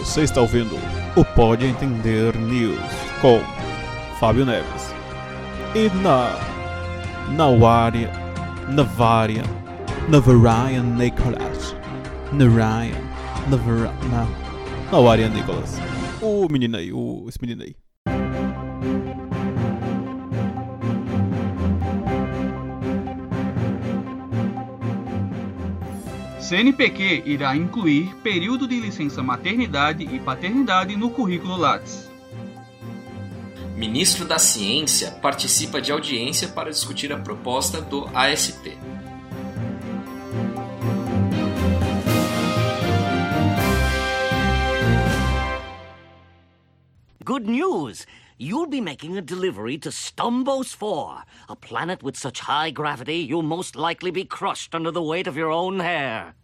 Você está ouvindo o Pode Entender News com Fábio Neves. E na Navária, Navária, Navarian Nicholas. Narayan, Navara, na, Navária Nicholas. O menino aí, o, esse menino aí. CNPq irá incluir período de licença maternidade e paternidade no currículo Lattes. Ministro da Ciência participa de audiência para discutir a proposta do AST. Good news! You'll be making a delivery to Stumbos 4, a planet with such high gravity you'll most likely be crushed under the weight of your own hair.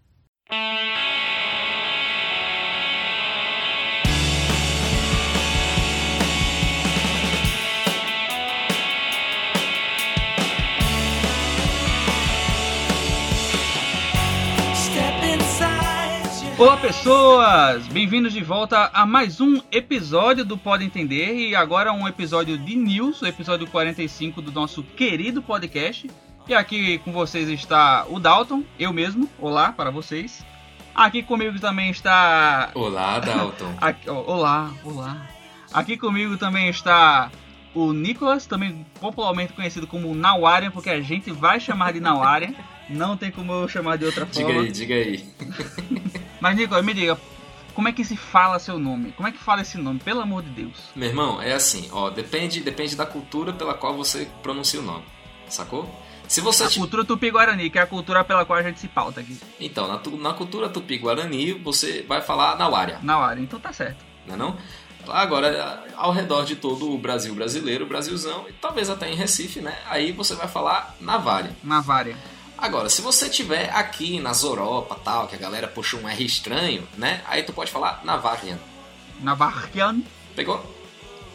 Olá pessoas, bem-vindos de volta a mais um episódio do Pode Entender e agora um episódio de news, o episódio 45 do nosso querido podcast. E aqui com vocês está o Dalton, eu mesmo, olá para vocês. Aqui comigo também está Olá, Dalton. Aqui- ó, olá, olá. Aqui comigo também está o Nicolas, também popularmente conhecido como Nawarian, porque a gente vai chamar de Nawarian. Não tem como eu chamar de outra diga forma. aí, diga aí. Mas Nicolas, me diga, como é que se fala seu nome? Como é que fala esse nome? Pelo amor de Deus. Meu irmão, é assim, ó, depende, depende da cultura pela qual você pronuncia o nome, sacou? Se você A cultura tupi-guarani, que é a cultura pela qual a gente se pauta aqui. Então, na, tu- na cultura tupi-guarani, você vai falar Nauária, Nawarian, então tá certo. não é não? Agora, ao redor de todo o Brasil brasileiro, Brasilzão, e talvez até em Recife, né? Aí você vai falar Navária. Navária. Agora, se você tiver aqui nas Europa, tal, que a galera puxa um R estranho, né? Aí tu pode falar Navarian. Navarian. Pegou?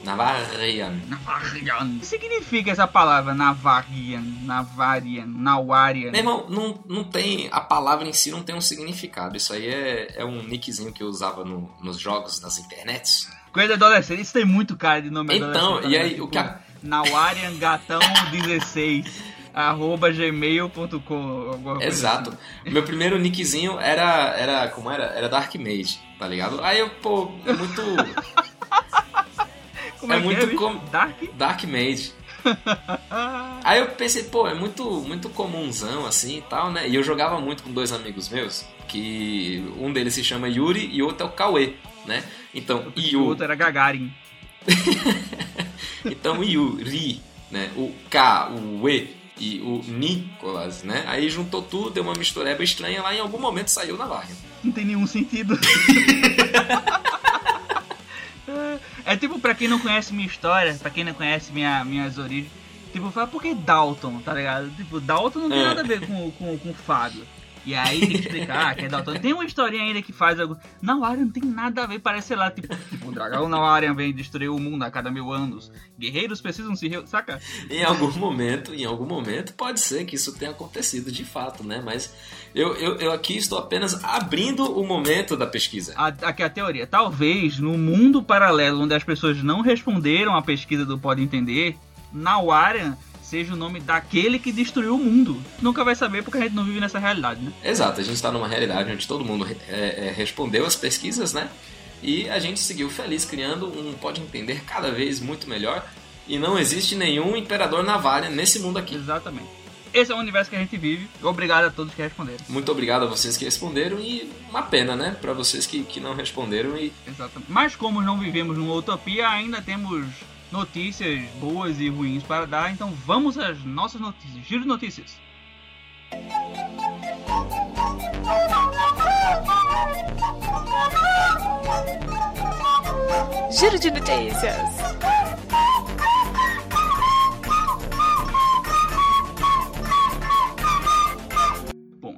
Navarian. Navarian. O que significa essa palavra? Navarian, Navarian, Nawarian. Meu irmão, não, não tem. A palavra em si não tem um significado. Isso aí é, é um nickzinho que eu usava no- nos jogos das internets. Coisa adolescente, isso tem muito cara de nome Então, adolescente. tá e aí, ligado? o que a- Nawarian Gatão 16 arroba gmail.com Exato. assim. Meu primeiro nickzinho era. Era. Como era? Era Dark Mage, tá ligado? Aí eu, pô, é muito. Como É é, muito é, bicho? com- Dark? Dark Mage. Aí eu pensei, pô, é muito, muito comunzão assim e tal, né? E eu jogava muito com dois amigos meus, que um deles se chama Yuri e o outro é o Cauê, né? Então, O Yu, outro era Gagarin. então Yuri, né? O K, o E e o Nicolas, né? Aí juntou tudo, deu uma mistureba estranha lá e em algum momento saiu na vaga. Não tem nenhum sentido. é tipo, pra quem não conhece minha história, pra quem não conhece minha, minhas origens, tipo, fala, por que Dalton, tá ligado? Tipo, Dalton não tem É. nada a ver com, com, com o Fábio. E aí tem que explicar que é Dalton. Tem uma historinha ainda que faz algo. Nawarian não tem nada a ver, parece, sei lá, tipo, o dragão Nawarian vem destruir o mundo a cada mil anos. Guerreiros precisam se. re- Saca? Em algum momento, em algum momento, pode ser que isso tenha acontecido de fato, né? Mas eu, eu, eu aqui estou apenas abrindo o momento da pesquisa. A- Aqui é a teoria. Talvez no mundo paralelo onde as pessoas não responderam a pesquisa do Pode Entender, Nawarian seja o nome daquele que destruiu o mundo. Nunca vai saber porque a gente não vive nessa realidade, né? Exato, a gente está numa realidade onde todo mundo é, é, respondeu as pesquisas, né? E a gente seguiu feliz criando um pode entender cada vez muito melhor. E não existe nenhum imperador navalha nesse mundo aqui. Exatamente. Esse é o universo que a gente vive. Obrigado a todos que responderam. Muito obrigado a vocês que responderam e uma pena, né? Para vocês que, que não responderam e Exatamente. Mas como não vivemos numa utopia, ainda temos notícias boas e ruins para dar. Então vamos às nossas notícias. Giro de notícias. Giro de notícias.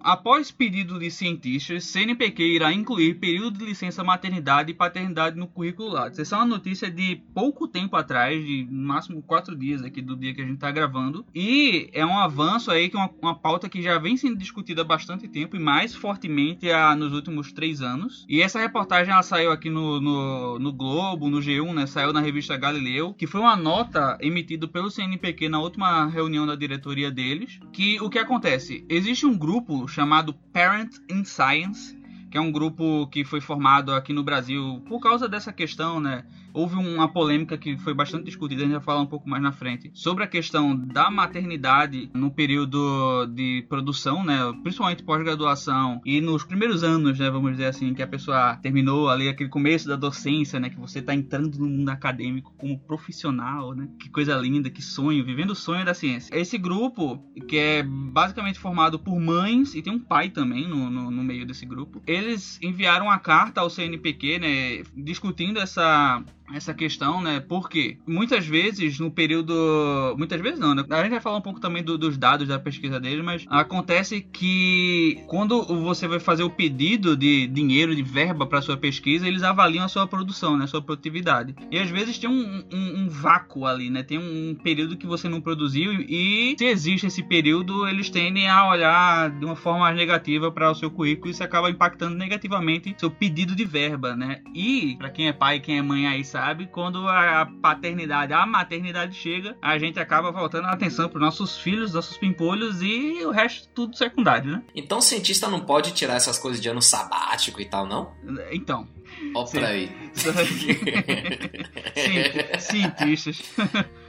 Após pedido de cientistas, CNPq irá incluir período de licença maternidade e paternidade no currículo Lattes. Essa é uma notícia de pouco tempo atrás, de no máximo quatro dias aqui do dia que a gente está gravando. E é um avanço aí que é uma, uma pauta que já vem sendo discutida há bastante tempo e mais fortemente nos últimos três anos. E essa reportagem ela saiu aqui no, no, no Globo, no G1, né? Saiu na revista Galileu, que foi uma nota emitida pelo CNPq na última reunião da diretoria deles. Que o que acontece? Existe um grupo chamado Parent in Science, que é um grupo que foi formado aqui no Brasil por causa dessa questão, né? Houve uma polêmica que foi bastante discutida, a gente vai falar um pouco mais na frente, sobre a questão da maternidade no período de produção, né, principalmente pós-graduação e nos primeiros anos, né, vamos dizer assim, que a pessoa terminou ali aquele começo da docência, né, que você está entrando no mundo acadêmico como profissional, né, que coisa linda, que sonho, vivendo o sonho da ciência. Esse grupo, que é basicamente formado por mães e tem um pai também no, no, no meio desse grupo, eles enviaram uma carta ao CNPq, né, discutindo essa essa questão, né? Porque muitas vezes no período. Muitas vezes não, né? A gente vai falar um pouco também do, dos dados da pesquisa deles, mas acontece que quando você vai fazer o pedido de dinheiro, de verba para sua pesquisa, eles avaliam a sua produção, né? A sua produtividade. E às vezes tem um, um, um vácuo ali, né? Tem um período que você não produziu e se existe esse período, eles tendem a olhar de uma forma mais negativa para o seu currículo e isso acaba impactando negativamente seu pedido de verba, né? E para quem é pai, quem é mãe aí sabe, quando a paternidade, a maternidade chega, a gente acaba voltando a atenção para nossos filhos, nossos pimpolhos e o resto tudo secundário, né? Então o cientista não pode tirar essas coisas de ano sabático e tal, não? Então. Ó pra aí. Cientistas.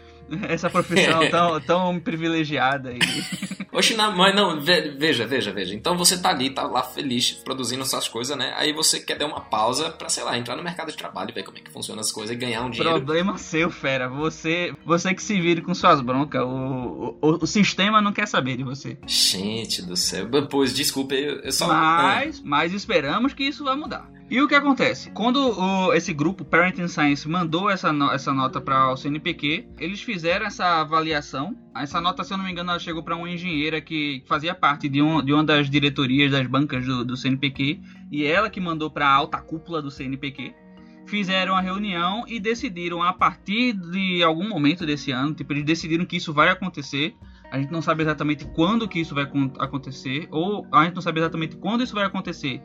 essa profissão tão, tão privilegiada aí. Oxe, não, mas não, veja, veja, veja. Então você tá ali, tá lá feliz, produzindo suas coisas, né? Aí você quer dar uma pausa pra, sei lá, entrar no mercado de trabalho, ver como é que funciona as coisas e ganhar um dinheiro. Problema seu, fera. Você, você que se vire com suas broncas. O, o, o sistema não quer saber de você. Gente do céu. Pois, desculpa, eu, eu só. Mas, mas esperamos que isso vai mudar. E o que acontece? Quando o, esse grupo Parenting Science mandou essa, no, essa nota para o CNPq, eles fizeram essa avaliação. Essa nota, se eu não me engano, ela chegou para uma engenheira que fazia parte de, um, de uma das diretorias das bancas do, do CNPq e ela que mandou para a alta cúpula do CNPq. Fizeram a reunião e decidiram a partir de algum momento desse ano, tipo, eles decidiram que isso vai acontecer. A gente não sabe exatamente quando que isso vai acontecer, ou a gente não sabe exatamente quando isso vai acontecer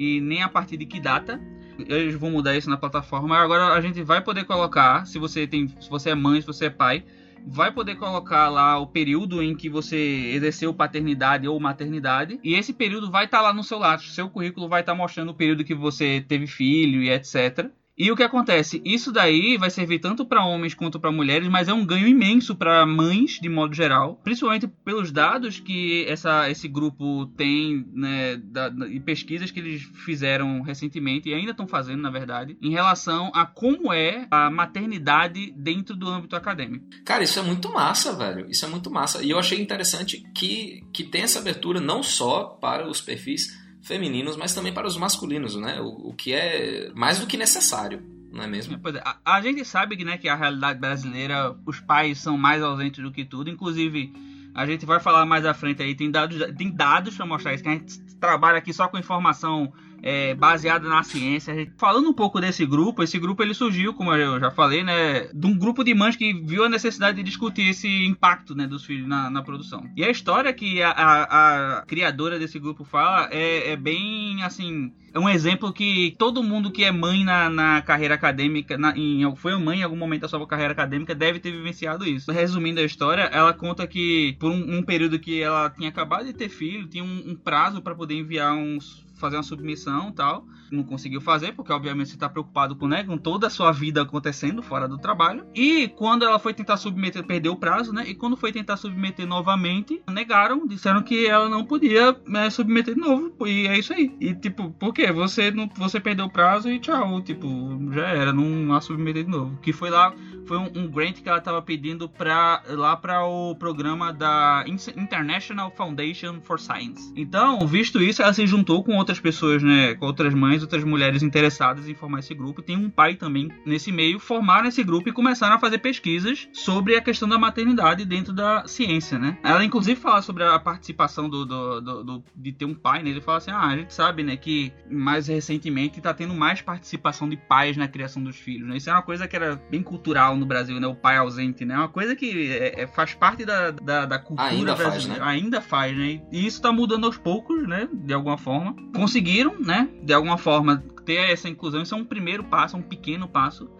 e nem a partir de que data. Eles vão mudar isso na plataforma. Agora a gente vai poder colocar, se você tem, se você é mãe, se você é pai, vai poder colocar lá o período em que você exerceu paternidade ou maternidade. E esse período vai estar tá lá no seu lado. Seu currículo vai estar tá mostrando o período que você teve filho e etc. E o que acontece? Isso daí vai servir tanto para homens quanto para mulheres, mas é um ganho imenso para mães de modo geral, principalmente pelos dados que essa, esse grupo tem né, da, da, e pesquisas que eles fizeram recentemente e ainda estão fazendo, na verdade, em relação a como é a maternidade dentro do âmbito acadêmico. Cara, isso é muito massa, velho. Isso é muito massa. E eu achei interessante que, que tem essa abertura não só para os perfis femininos, mas também para os masculinos, né? O, o que é mais do que necessário, não é mesmo? É, a, a, gente sabe que, né, que a realidade brasileira, os pais são mais ausentes do que tudo, inclusive a gente vai falar mais à frente aí, tem dados, tem dados para mostrar isso, que a gente trabalha aqui só com informação é, baseada na ciência. Falando um pouco desse grupo, esse grupo ele surgiu, como eu já falei, né, de um grupo de mães que viu a necessidade de discutir esse impacto né, dos filhos na, na produção. E a história que a, a, a criadora desse grupo fala é, é bem assim é um exemplo que todo mundo que é mãe na, na carreira acadêmica, na, em, foi mãe em algum momento da sua carreira acadêmica, deve ter vivenciado isso. Resumindo a história, ela conta que por um, um período que ela tinha acabado de ter filho, tinha um, um prazo para poder enviar uns fazer uma submissão tal. Não conseguiu fazer, porque obviamente você está preocupado com, né, com toda a sua vida acontecendo fora do trabalho. E quando ela foi tentar submeter, perdeu o prazo, né? E quando foi tentar submeter novamente, negaram, disseram que ela não podia né, submeter de novo. E é isso aí. E tipo, por quê? Você, não, você perdeu o prazo e tchau. Tipo, já era, não a submeter de novo. Que foi lá, foi um, um grant que ela estava pedindo pra, lá para o programa da International Foundation for Science. Então, visto isso, ela se juntou com outra outras pessoas, né, com outras mães, outras mulheres interessadas em formar esse grupo. Tem um pai também nesse meio, formaram esse grupo e começaram a fazer pesquisas sobre a questão da maternidade dentro da ciência, né? Ela inclusive fala sobre a participação do, do, do, do de ter um pai, né? Ele fala assim, ah, a gente sabe, né, que mais recentemente está tendo mais participação de pais na criação dos filhos, né? Isso é uma coisa que era bem cultural no Brasil, né? O pai ausente, né? É uma coisa que é, é, faz parte da, da, da cultura Ainda faz, brasileira. né? Ainda faz, né? E isso tá mudando aos poucos, né? De alguma forma. Conseguiram, né? De alguma forma ter essa inclusão. Isso é um primeiro passo, um pequeno passo.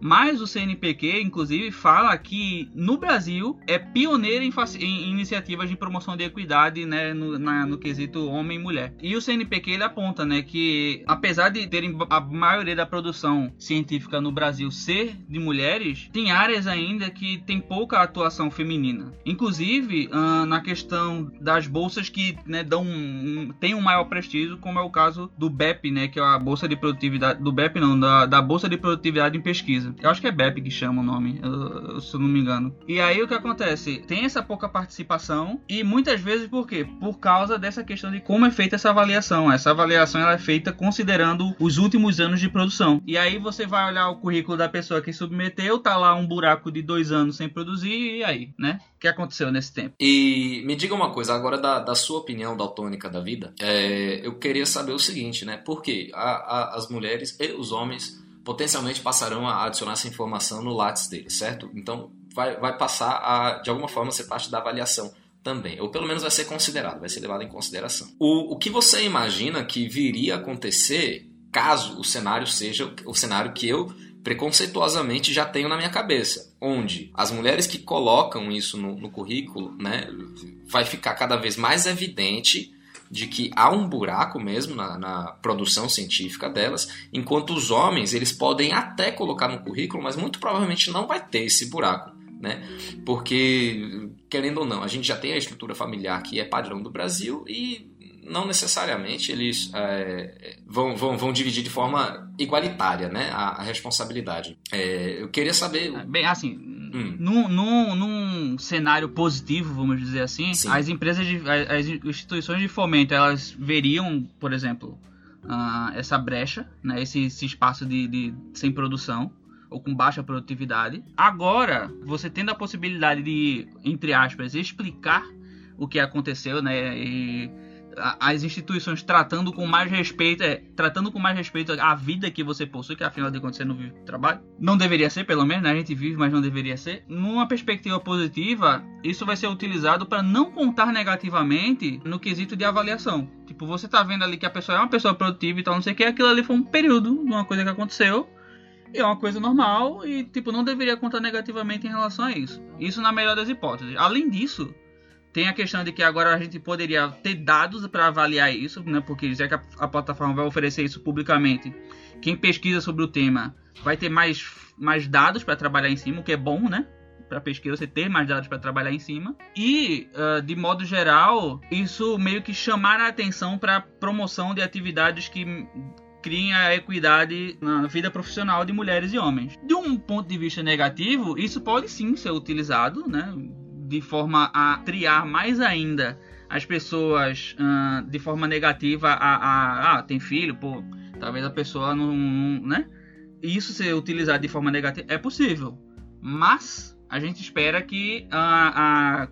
Mas o CNPq, inclusive, fala que no Brasil é pioneiro em, em iniciativas de promoção de equidade né, no, na- no quesito homem e mulher. E o CNPq ele aponta né, que, apesar de terem a maioria da produção científica no Brasil ser de mulheres, tem áreas ainda que tem pouca atuação feminina. Inclusive, ah, na questão das bolsas que né, dão um, tem um maior prestígio, como é o caso do BEP, né, que é a Bolsa de Produtividade. Do BEP, não, da, da Bolsa de Produtividade em Pesquisa. Eu acho que é BEP que chama o nome, eu- se eu não me engano. E aí o que acontece? Tem essa pouca participação, e muitas vezes por quê? Por causa dessa questão de como é feita essa avaliação. Essa avaliação ela é feita considerando os últimos anos de produção. E aí você vai olhar o currículo da pessoa que submeteu, tá lá um buraco de dois anos sem produzir, e aí, né? O que aconteceu nesse tempo? E me diga uma coisa, agora da, da sua opinião daltônica da vida, é, eu queria saber o seguinte, né? Por que a- a- as mulheres e os homens potencialmente passarão a adicionar essa informação no Lattes deles, certo? Então vai, vai passar a, de alguma forma, ser parte da avaliação também, ou pelo menos vai ser considerado, vai ser levado em consideração. O, o que você imagina que viria a acontecer caso o cenário seja o- o cenário que eu preconceituosamente já tenho na minha cabeça, onde as mulheres que colocam isso no, no currículo, né, vai ficar cada vez mais evidente de que há um buraco mesmo na, na produção científica delas, enquanto os homens eles podem até colocar no currículo, mas muito provavelmente não vai ter esse buraco, né? Porque querendo ou não, a gente já tem a estrutura familiar que é padrão do Brasil e não necessariamente eles é, vão, vão, vão dividir de forma igualitária né, a, a responsabilidade. É, eu queria saber. Bem, assim, Hum. num, num, num cenário positivo, vamos dizer assim, Sim. as empresas, de, as, as instituições de fomento, elas veriam, por exemplo, ah, essa brecha, né, esse, esse espaço de, de sem produção ou com baixa produtividade. Agora, você tendo a possibilidade de, entre aspas, explicar o que aconteceu, né, e as instituições tratando com mais respeito, é, tratando com mais respeito a vida que você possui, que afinal de contas você não vive trabalho. Não deveria ser, pelo menos, né? A gente vive, mas não deveria ser. Numa perspectiva positiva, isso vai ser utilizado para não contar negativamente no quesito de avaliação. Tipo, você tá vendo ali que a pessoa é uma pessoa produtiva e tal, não sei o que, aquilo ali foi um período de uma coisa que aconteceu. É uma coisa normal e, tipo, não deveria contar negativamente em relação a isso. Isso na melhor das hipóteses. Além disso, tem a questão de que agora a gente poderia ter dados para avaliar isso, né? Porque já que a, a plataforma vai oferecer isso publicamente, quem pesquisa sobre o tema vai ter mais, mais dados para trabalhar em cima, o que é bom, né? Para pesquisa você ter mais dados para trabalhar em cima. E, ah, de modo geral, isso meio que chamar a atenção para promoção de atividades que criem a equidade na vida profissional de mulheres e homens. De um ponto de vista negativo, isso pode sim ser utilizado, né? De forma a triar mais ainda as pessoas ah, de forma negativa a, a ah, tem filho, pô, talvez a pessoa não, não- né? Isso ser utilizado de forma negativa é possível, mas a gente espera que a, a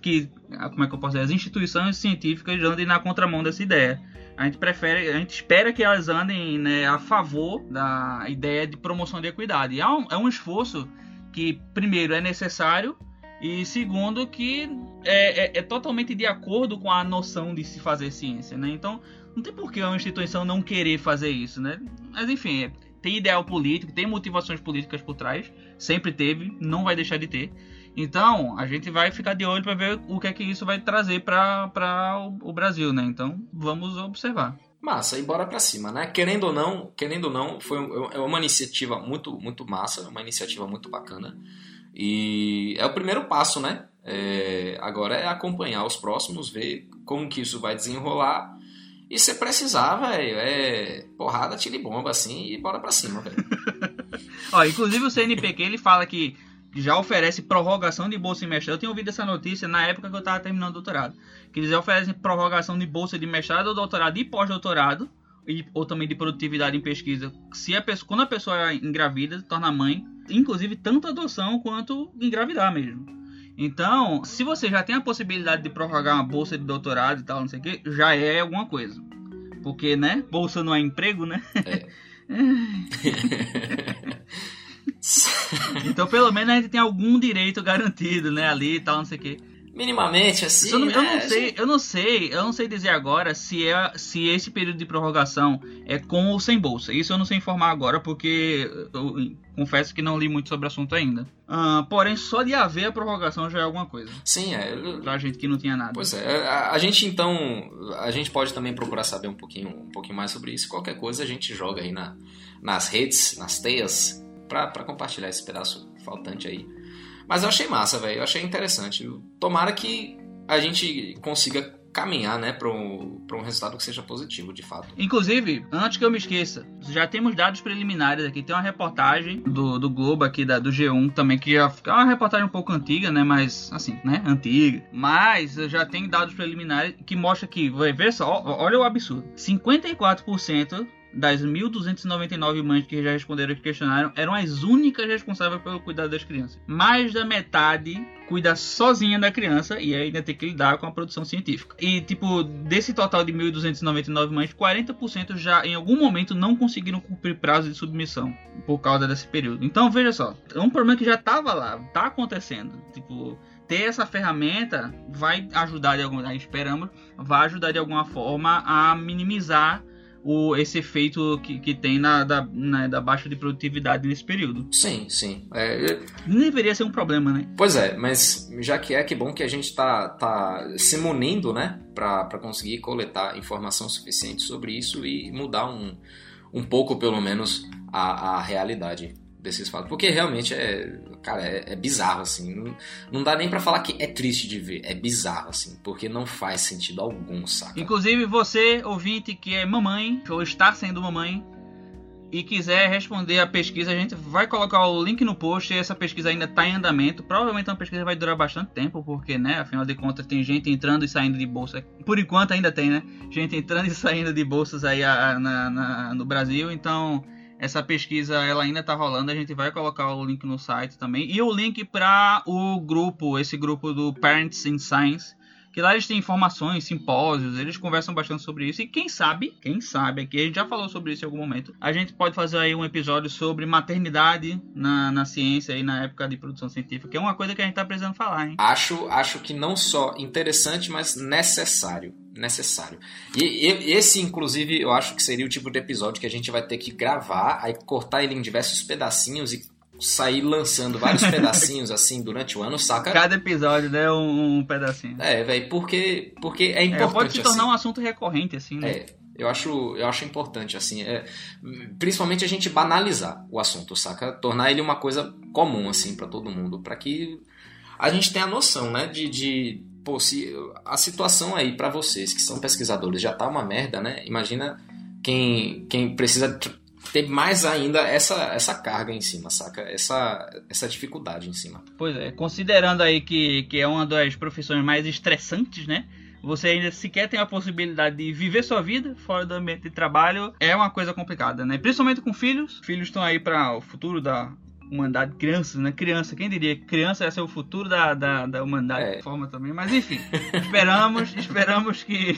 que como é que eu posso dizer, as instituições científicas andem na contramão dessa ideia. A gente prefere, a gente espera que elas andem né, a favor da ideia de promoção de equidade. É um, é um esforço que, primeiro, é necessário e, segundo, que é, é- é totalmente de acordo com a noção de se fazer ciência. Né? Então, não tem por que uma instituição não querer fazer isso. Né? Mas, enfim, é- tem ideal político, tem motivações políticas por trás, sempre teve, não vai deixar de ter. Então, a gente vai ficar de olho para ver o que é que isso vai trazer para o, o Brasil, né? Então, vamos observar. Massa, e bora pra cima, né? Querendo ou não, querendo ou não, foi é uma iniciativa muito, muito massa, uma iniciativa muito bacana. E é o primeiro passo, né? É, agora é acompanhar os próximos, ver como que isso vai desenrolar. E se precisar, velho, é porrada, tira e bomba, assim, e bora pra cima, velho. Ó, inclusive o CNPq ele fala que já oferece prorrogação de bolsa de mestrado. Eu tinha ouvido essa notícia na época que eu estava terminando o doutorado. Que eles oferecem prorrogação de bolsa de mestrado ou doutorado e pós-doutorado, ou também de produtividade em pesquisa. Se a pessoa, quando a pessoa é engravida, torna mãe, inclusive tanto adoção quanto engravidar mesmo. Então, se você já tem a possibilidade de prorrogar uma bolsa de doutorado e tal, não sei o que, já é alguma coisa. Porque, né? Bolsa não é emprego, né? É. então, pelo menos a gente tem algum direito garantido, né? Ali e tal, não sei o quê. Minimamente, assim. Eu não, eu não né? sei, eu não sei, eu não sei dizer agora se é se esse período de prorrogação é com ou sem bolsa. Isso eu não sei informar agora, porque eu, eu confesso que não li muito sobre o assunto ainda. Uh, porém, só de haver a prorrogação já é alguma coisa. Sim, é. Pra gente que não tinha nada. Pois é. A, a, gente então. A gente pode também procurar saber um pouquinho, um pouquinho mais sobre isso. Qualquer coisa a gente joga aí na, nas redes, nas teias, pra, pra compartilhar esse pedaço faltante aí. Mas eu achei massa, velho. Eu achei interessante. Tomara que a gente consiga caminhar, né, para um, um resultado que seja positivo, de fato. Inclusive, antes que eu me esqueça, já temos dados preliminares aqui. Tem uma reportagem do, do Globo aqui, da, do G1 também, que é uma reportagem um pouco antiga, né, mas, assim, né, antiga. Mas já tem dados preliminares que mostra que, vai ver só, olha o absurdo. 54% das 1.299 mães que já responderam que questionário eram as únicas responsáveis pelo cuidado das crianças. Mais da metade cuida sozinha da criança e ainda tem que lidar com a produção científica. E, tipo, desse total de 1.299 mães, 40% já em algum momento não conseguiram cumprir prazo de submissão por causa desse período. Então, veja só, é um problema que já estava lá, está acontecendo. Tipo, ter essa ferramenta vai ajudar de alguma esperamos, vai ajudar de alguma forma a minimizar o, esse efeito que, que tem na, da, na, da baixa de produtividade nesse período. Sim, sim. É, Não deveria ser um problema, né? Pois é, mas já que é, que bom que a gente tá, tá se munindo, né? para conseguir coletar informação suficiente sobre isso e mudar um, um pouco, pelo menos, a, a realidade desses fatos. Porque realmente é, cara, é, é bizarro, assim. Não, não dá nem para falar que é triste de ver. É bizarro, assim. Porque não faz sentido algum, saca? Inclusive, você, ouvinte, que é mamãe, ou está sendo mamãe, e quiser responder a pesquisa, a gente vai colocar o link no post. Essa pesquisa ainda está em andamento. Provavelmente é uma pesquisa vai durar bastante tempo, porque, né, afinal de contas, tem gente entrando e saindo de bolsa. Por enquanto ainda tem, né? Gente entrando e saindo de bolsas aí a, a, na, na, no Brasil. Então, essa pesquisa ela ainda está rolando, a gente vai colocar o link no site também e o link para o grupo, esse grupo do Parents in Science, que lá eles têm informações, simpósios, eles conversam bastante sobre isso. E quem sabe, quem sabe, aqui a gente já falou sobre isso em algum momento, a gente pode fazer aí um episódio sobre maternidade na, na ciência e na época de produção científica, que é uma coisa que a gente tá precisando falar, hein? Acho, acho que não só interessante, mas necessário necessário. E, e, esse, inclusive, eu acho que seria o tipo de episódio que a gente vai ter que gravar, aí cortar ele em diversos pedacinhos e sair lançando vários pedacinhos assim durante o ano, saca? Cada episódio, né? Um, um pedacinho. É, velho, porque, porque é importante. É, pode se tornar assim. um assunto recorrente, assim, né? É. Eu acho, eu acho importante, assim, é, principalmente a gente banalizar o assunto, saca? Tornar ele uma coisa comum, assim, para todo mundo, para que a gente tenha noção, né, de, de pô, se a situação aí para vocês que são pesquisadores já tá uma merda, né? Imagina quem, quem precisa ter mais ainda essa, essa carga em cima, saca? Essa, essa dificuldade em cima. Pois é, considerando aí que, que é uma das profissões mais estressantes, né? Você ainda sequer tem a possibilidade de viver sua vida fora do ambiente de trabalho, é uma coisa complicada, né? Principalmente com filhos. Filhos estão aí para o futuro da humanidade, crianças, né? Criança, quem diria? Criança ia ser o futuro da, da, da humanidade é. de forma também, mas enfim, esperamos, esperamos que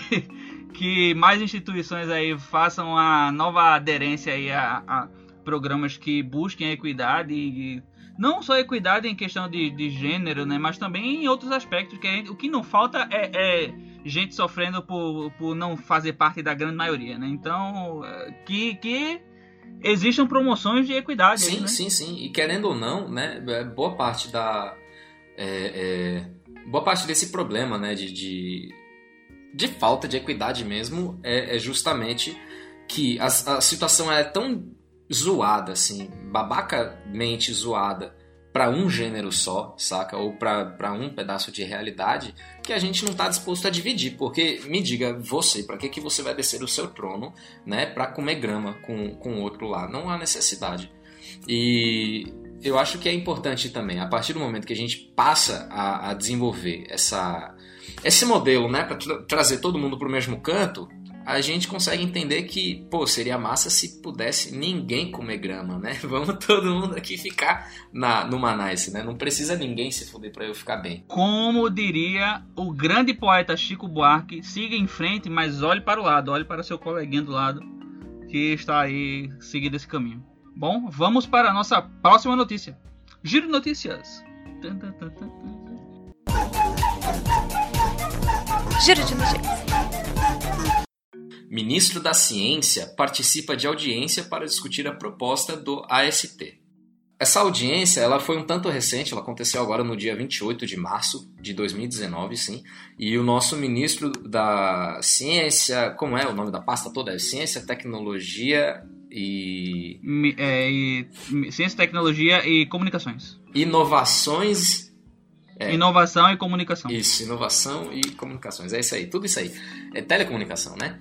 que mais instituições aí façam a nova aderência aí a, a programas que busquem a equidade e não só equidade em questão de, de gênero, né, mas também em outros aspectos que gente, o que não falta é, é, gente sofrendo por, por não fazer parte da grande maioria, né? Então que, que existam promoções de equidade. Sim, aí, né? sim, sim. E querendo ou não, né, é, boa parte da é, é, boa parte desse problema, né, de, de de falta de equidade mesmo é, é justamente que a, a, situação é tão zoada, assim, babacamente zoada para um gênero só, saca? Ou para um pedaço de realidade que a gente não tá disposto a dividir. Porque, me diga, você, para que, que você vai descer o seu trono, né? Para comer grama com o outro lá? Não há necessidade. E eu acho que é importante também, a partir do momento que a gente passa a, a desenvolver essa, esse modelo, né, para tra trazer todo mundo para o mesmo canto, a gente consegue entender que, pô, seria massa se pudesse ninguém comer grama, né? Vamos todo mundo aqui ficar na, numa nice, né? Não precisa ninguém se fuder para eu ficar bem. Como diria o grande poeta Chico Buarque, siga em frente, mas olhe para o lado, olhe para seu coleguinha do lado que está aí seguindo esse caminho. Bom, vamos para a nossa próxima notícia. Giro de notícias. Giro de notícias. Ministro da Ciência participa de audiência para discutir a proposta do AST. Essa audiência ela foi um tanto recente, ela aconteceu agora no dia 28 de março de 2019, sim. E o nosso ministro da Ciência, como é o nome da pasta toda? É Ciência, Tecnologia e. É, e Ciência, Tecnologia e Comunicações. Inovações é. Inovação e comunicação. Isso, inovação e comunicações. É isso aí, tudo isso aí. É telecomunicação, né?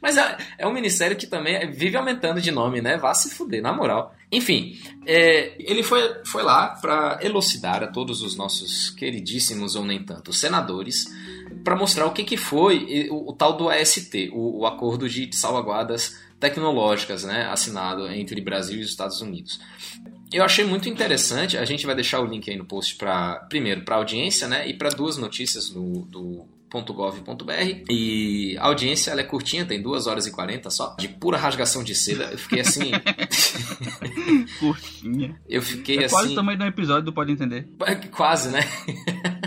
Mas é, é um ministério que também vive aumentando de nome, né? Vá se fuder, na moral. Enfim, é, ele foi, foi lá para elucidar a todos os nossos queridíssimos ou nem tanto senadores para mostrar o que, que foi o, o tal do AST, o, o Acordo de Salvaguardas Tecnológicas, né? Assinado entre Brasil e os Estados Unidos. Eu achei muito interessante, a gente vai deixar o link aí no post para primeiro para audiência, né, e para duas notícias no, do .gov.br e a audiência ela é curtinha, tem 2 horas e 40 só, de pura rasgação de seda. Eu fiquei assim. curtinha. Eu fiquei é assim. Quase o tamanho do episódio do Pode Entender. É, quase, né?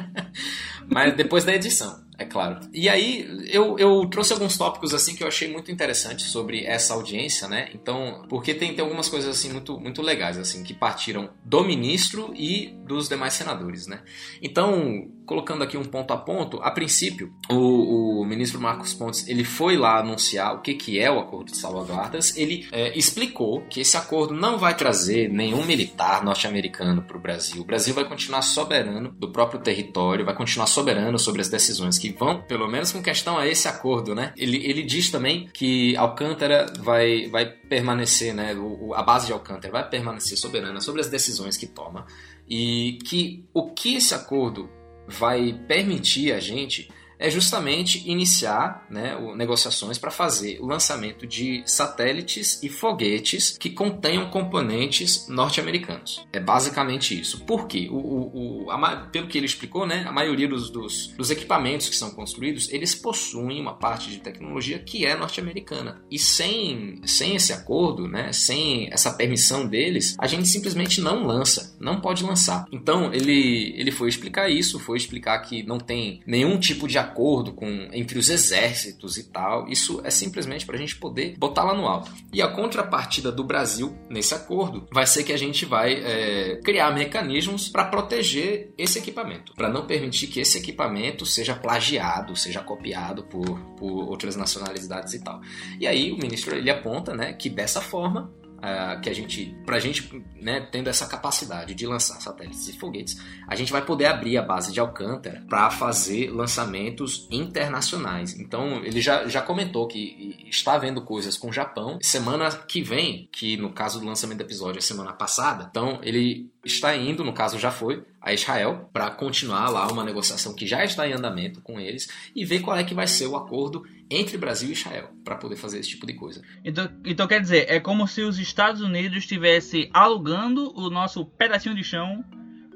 Mas depois da edição é claro. E aí eu, eu trouxe alguns tópicos assim que eu achei muito interessantes sobre essa audiência, né? Então, porque tem, tem algumas coisas assim muito, muito legais assim que partiram do ministro e dos demais senadores, né? Então, colocando aqui um ponto a ponto, a princípio, o, o ministro Marcos Pontes ele foi lá anunciar o que, que é o acordo de salvaguardas. Ele é, explicou que esse acordo não vai trazer nenhum militar norte-americano para o Brasil. O Brasil vai continuar soberano do próprio território, vai continuar soberano sobre as decisões que vão, pelo menos com questão a esse acordo, né? Ele, ele diz também que Alcântara vai, vai permanecer, né? O, a base de Alcântara vai permanecer soberana sobre as decisões que toma e que o que esse acordo vai permitir a gente é justamente iniciar né, negociações para fazer o lançamento de satélites e foguetes que contenham componentes norte-americanos. É basicamente isso. Por quê? O, o, o a, pelo que ele explicou, né, a maioria dos, dos, dos, equipamentos que são construídos, eles possuem uma parte de tecnologia que é norte-americana. E sem, sem esse acordo, né, sem essa permissão deles, a gente simplesmente não lança, não pode lançar. Então, ele, ele foi explicar isso, foi explicar que não tem nenhum tipo de acordo com, entre os exércitos e tal. Isso é simplesmente para a gente poder botar lá no alto. E a contrapartida do Brasil nesse acordo vai ser que a gente vai é, criar mecanismos para proteger esse equipamento, para não permitir que esse equipamento seja plagiado, seja copiado por, por outras nacionalidades e tal. E aí o ministro ele aponta né, que dessa forma uh, que a gente, pra gente, né, tendo essa capacidade de lançar satélites e foguetes, a gente vai poder abrir a base de Alcântara para fazer lançamentos internacionais. Então, ele já, já comentou que está vendo coisas com o Japão. Semana que vem, que no caso do lançamento do episódio é semana passada, então ele está indo, no caso já foi, a Israel para continuar lá uma negociação que já está em andamento com eles e ver qual é que vai ser o acordo entre Brasil e Israel para poder fazer esse tipo de coisa. Então, então quer dizer, é como se os Estados Unidos estivesse alugando o nosso pedacinho de chão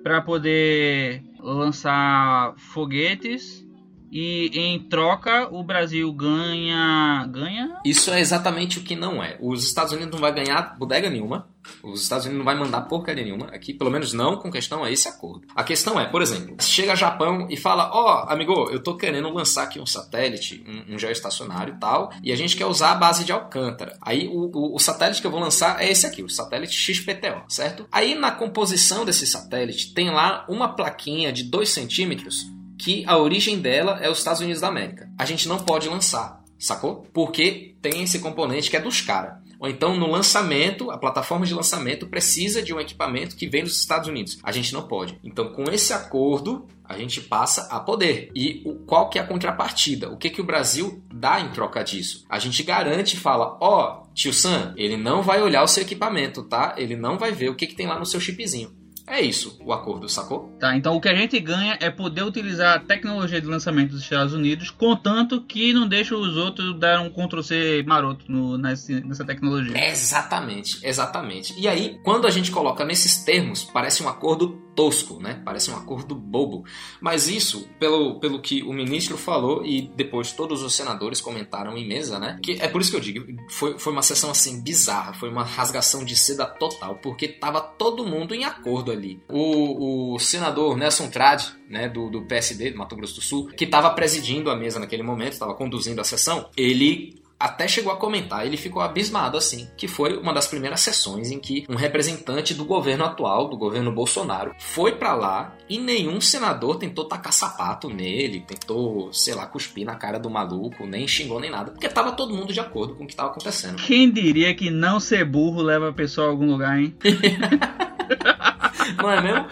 para poder lançar foguetes e em troca o Brasil ganha ganha? Isso é exatamente o que não é. Os Estados Unidos não vai ganhar bodega nenhuma os Estados Unidos não vai mandar porcaria nenhuma aqui, pelo menos não com questão a esse acordo. A questão é, por exemplo, chega Japão e fala: Ó, oh, amigo, eu tô querendo lançar aqui um satélite, um, um geoestacionário e tal, e a gente quer usar a base de Alcântara. Aí o, o, o, satélite que eu vou lançar é esse aqui, o satélite XPTO, certo? Aí na composição desse satélite tem lá uma plaquinha de 2 centímetros que a origem dela é os Estados Unidos da América. A gente não pode lançar, sacou? Porque tem esse componente que é dos caras. Ou então no lançamento, a plataforma de lançamento precisa de um equipamento que vem dos Estados Unidos. A gente não pode. Então, com esse acordo, a gente passa a poder. E o, qual que é a contrapartida? O que, que o Brasil dá em troca disso? A gente garante e fala, ó, oh, tio Sam, ele não vai olhar o seu equipamento, tá? Ele não vai ver o que, que tem lá no seu chipzinho. É isso o acordo, sacou? Tá, então o que a gente ganha é poder utilizar a tecnologia de lançamento dos Estados Unidos, contanto que não deixa os outros dar um Ctrl-C maroto no, nessa, nessa tecnologia. Exatamente, exatamente. E aí, quando a gente coloca nesses termos, parece um acordo tosco, né? Parece um acordo bobo. Mas isso, pelo, pelo que o ministro falou e depois todos os senadores comentaram em mesa, né? Que é por isso que eu digo, foi, foi uma sessão assim bizarra, foi uma rasgação de seda total, porque tava todo mundo em acordo ali. O, o senador Nelson Trade, né, do, do PSD, do Mato Grosso do Sul, que estava presidindo a mesa naquele momento, estava conduzindo a sessão, ele até chegou a comentar, ele ficou abismado assim, que foi uma das primeiras sessões em que um representante do governo atual, do governo Bolsonaro, foi para lá e nenhum senador tentou tacar sapato nele, tentou, sei lá, cuspir na cara do maluco, nem xingou nem nada, porque tava todo mundo de acordo com o que tava acontecendo. Quem diria que não ser burro leva a pessoa a algum lugar, hein? não é mesmo?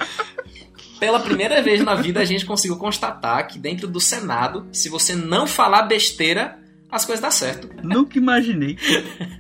pela primeira vez na vida a gente conseguiu constatar que dentro do Senado, se você não falar besteira, as coisas dão certo. Nunca imaginei.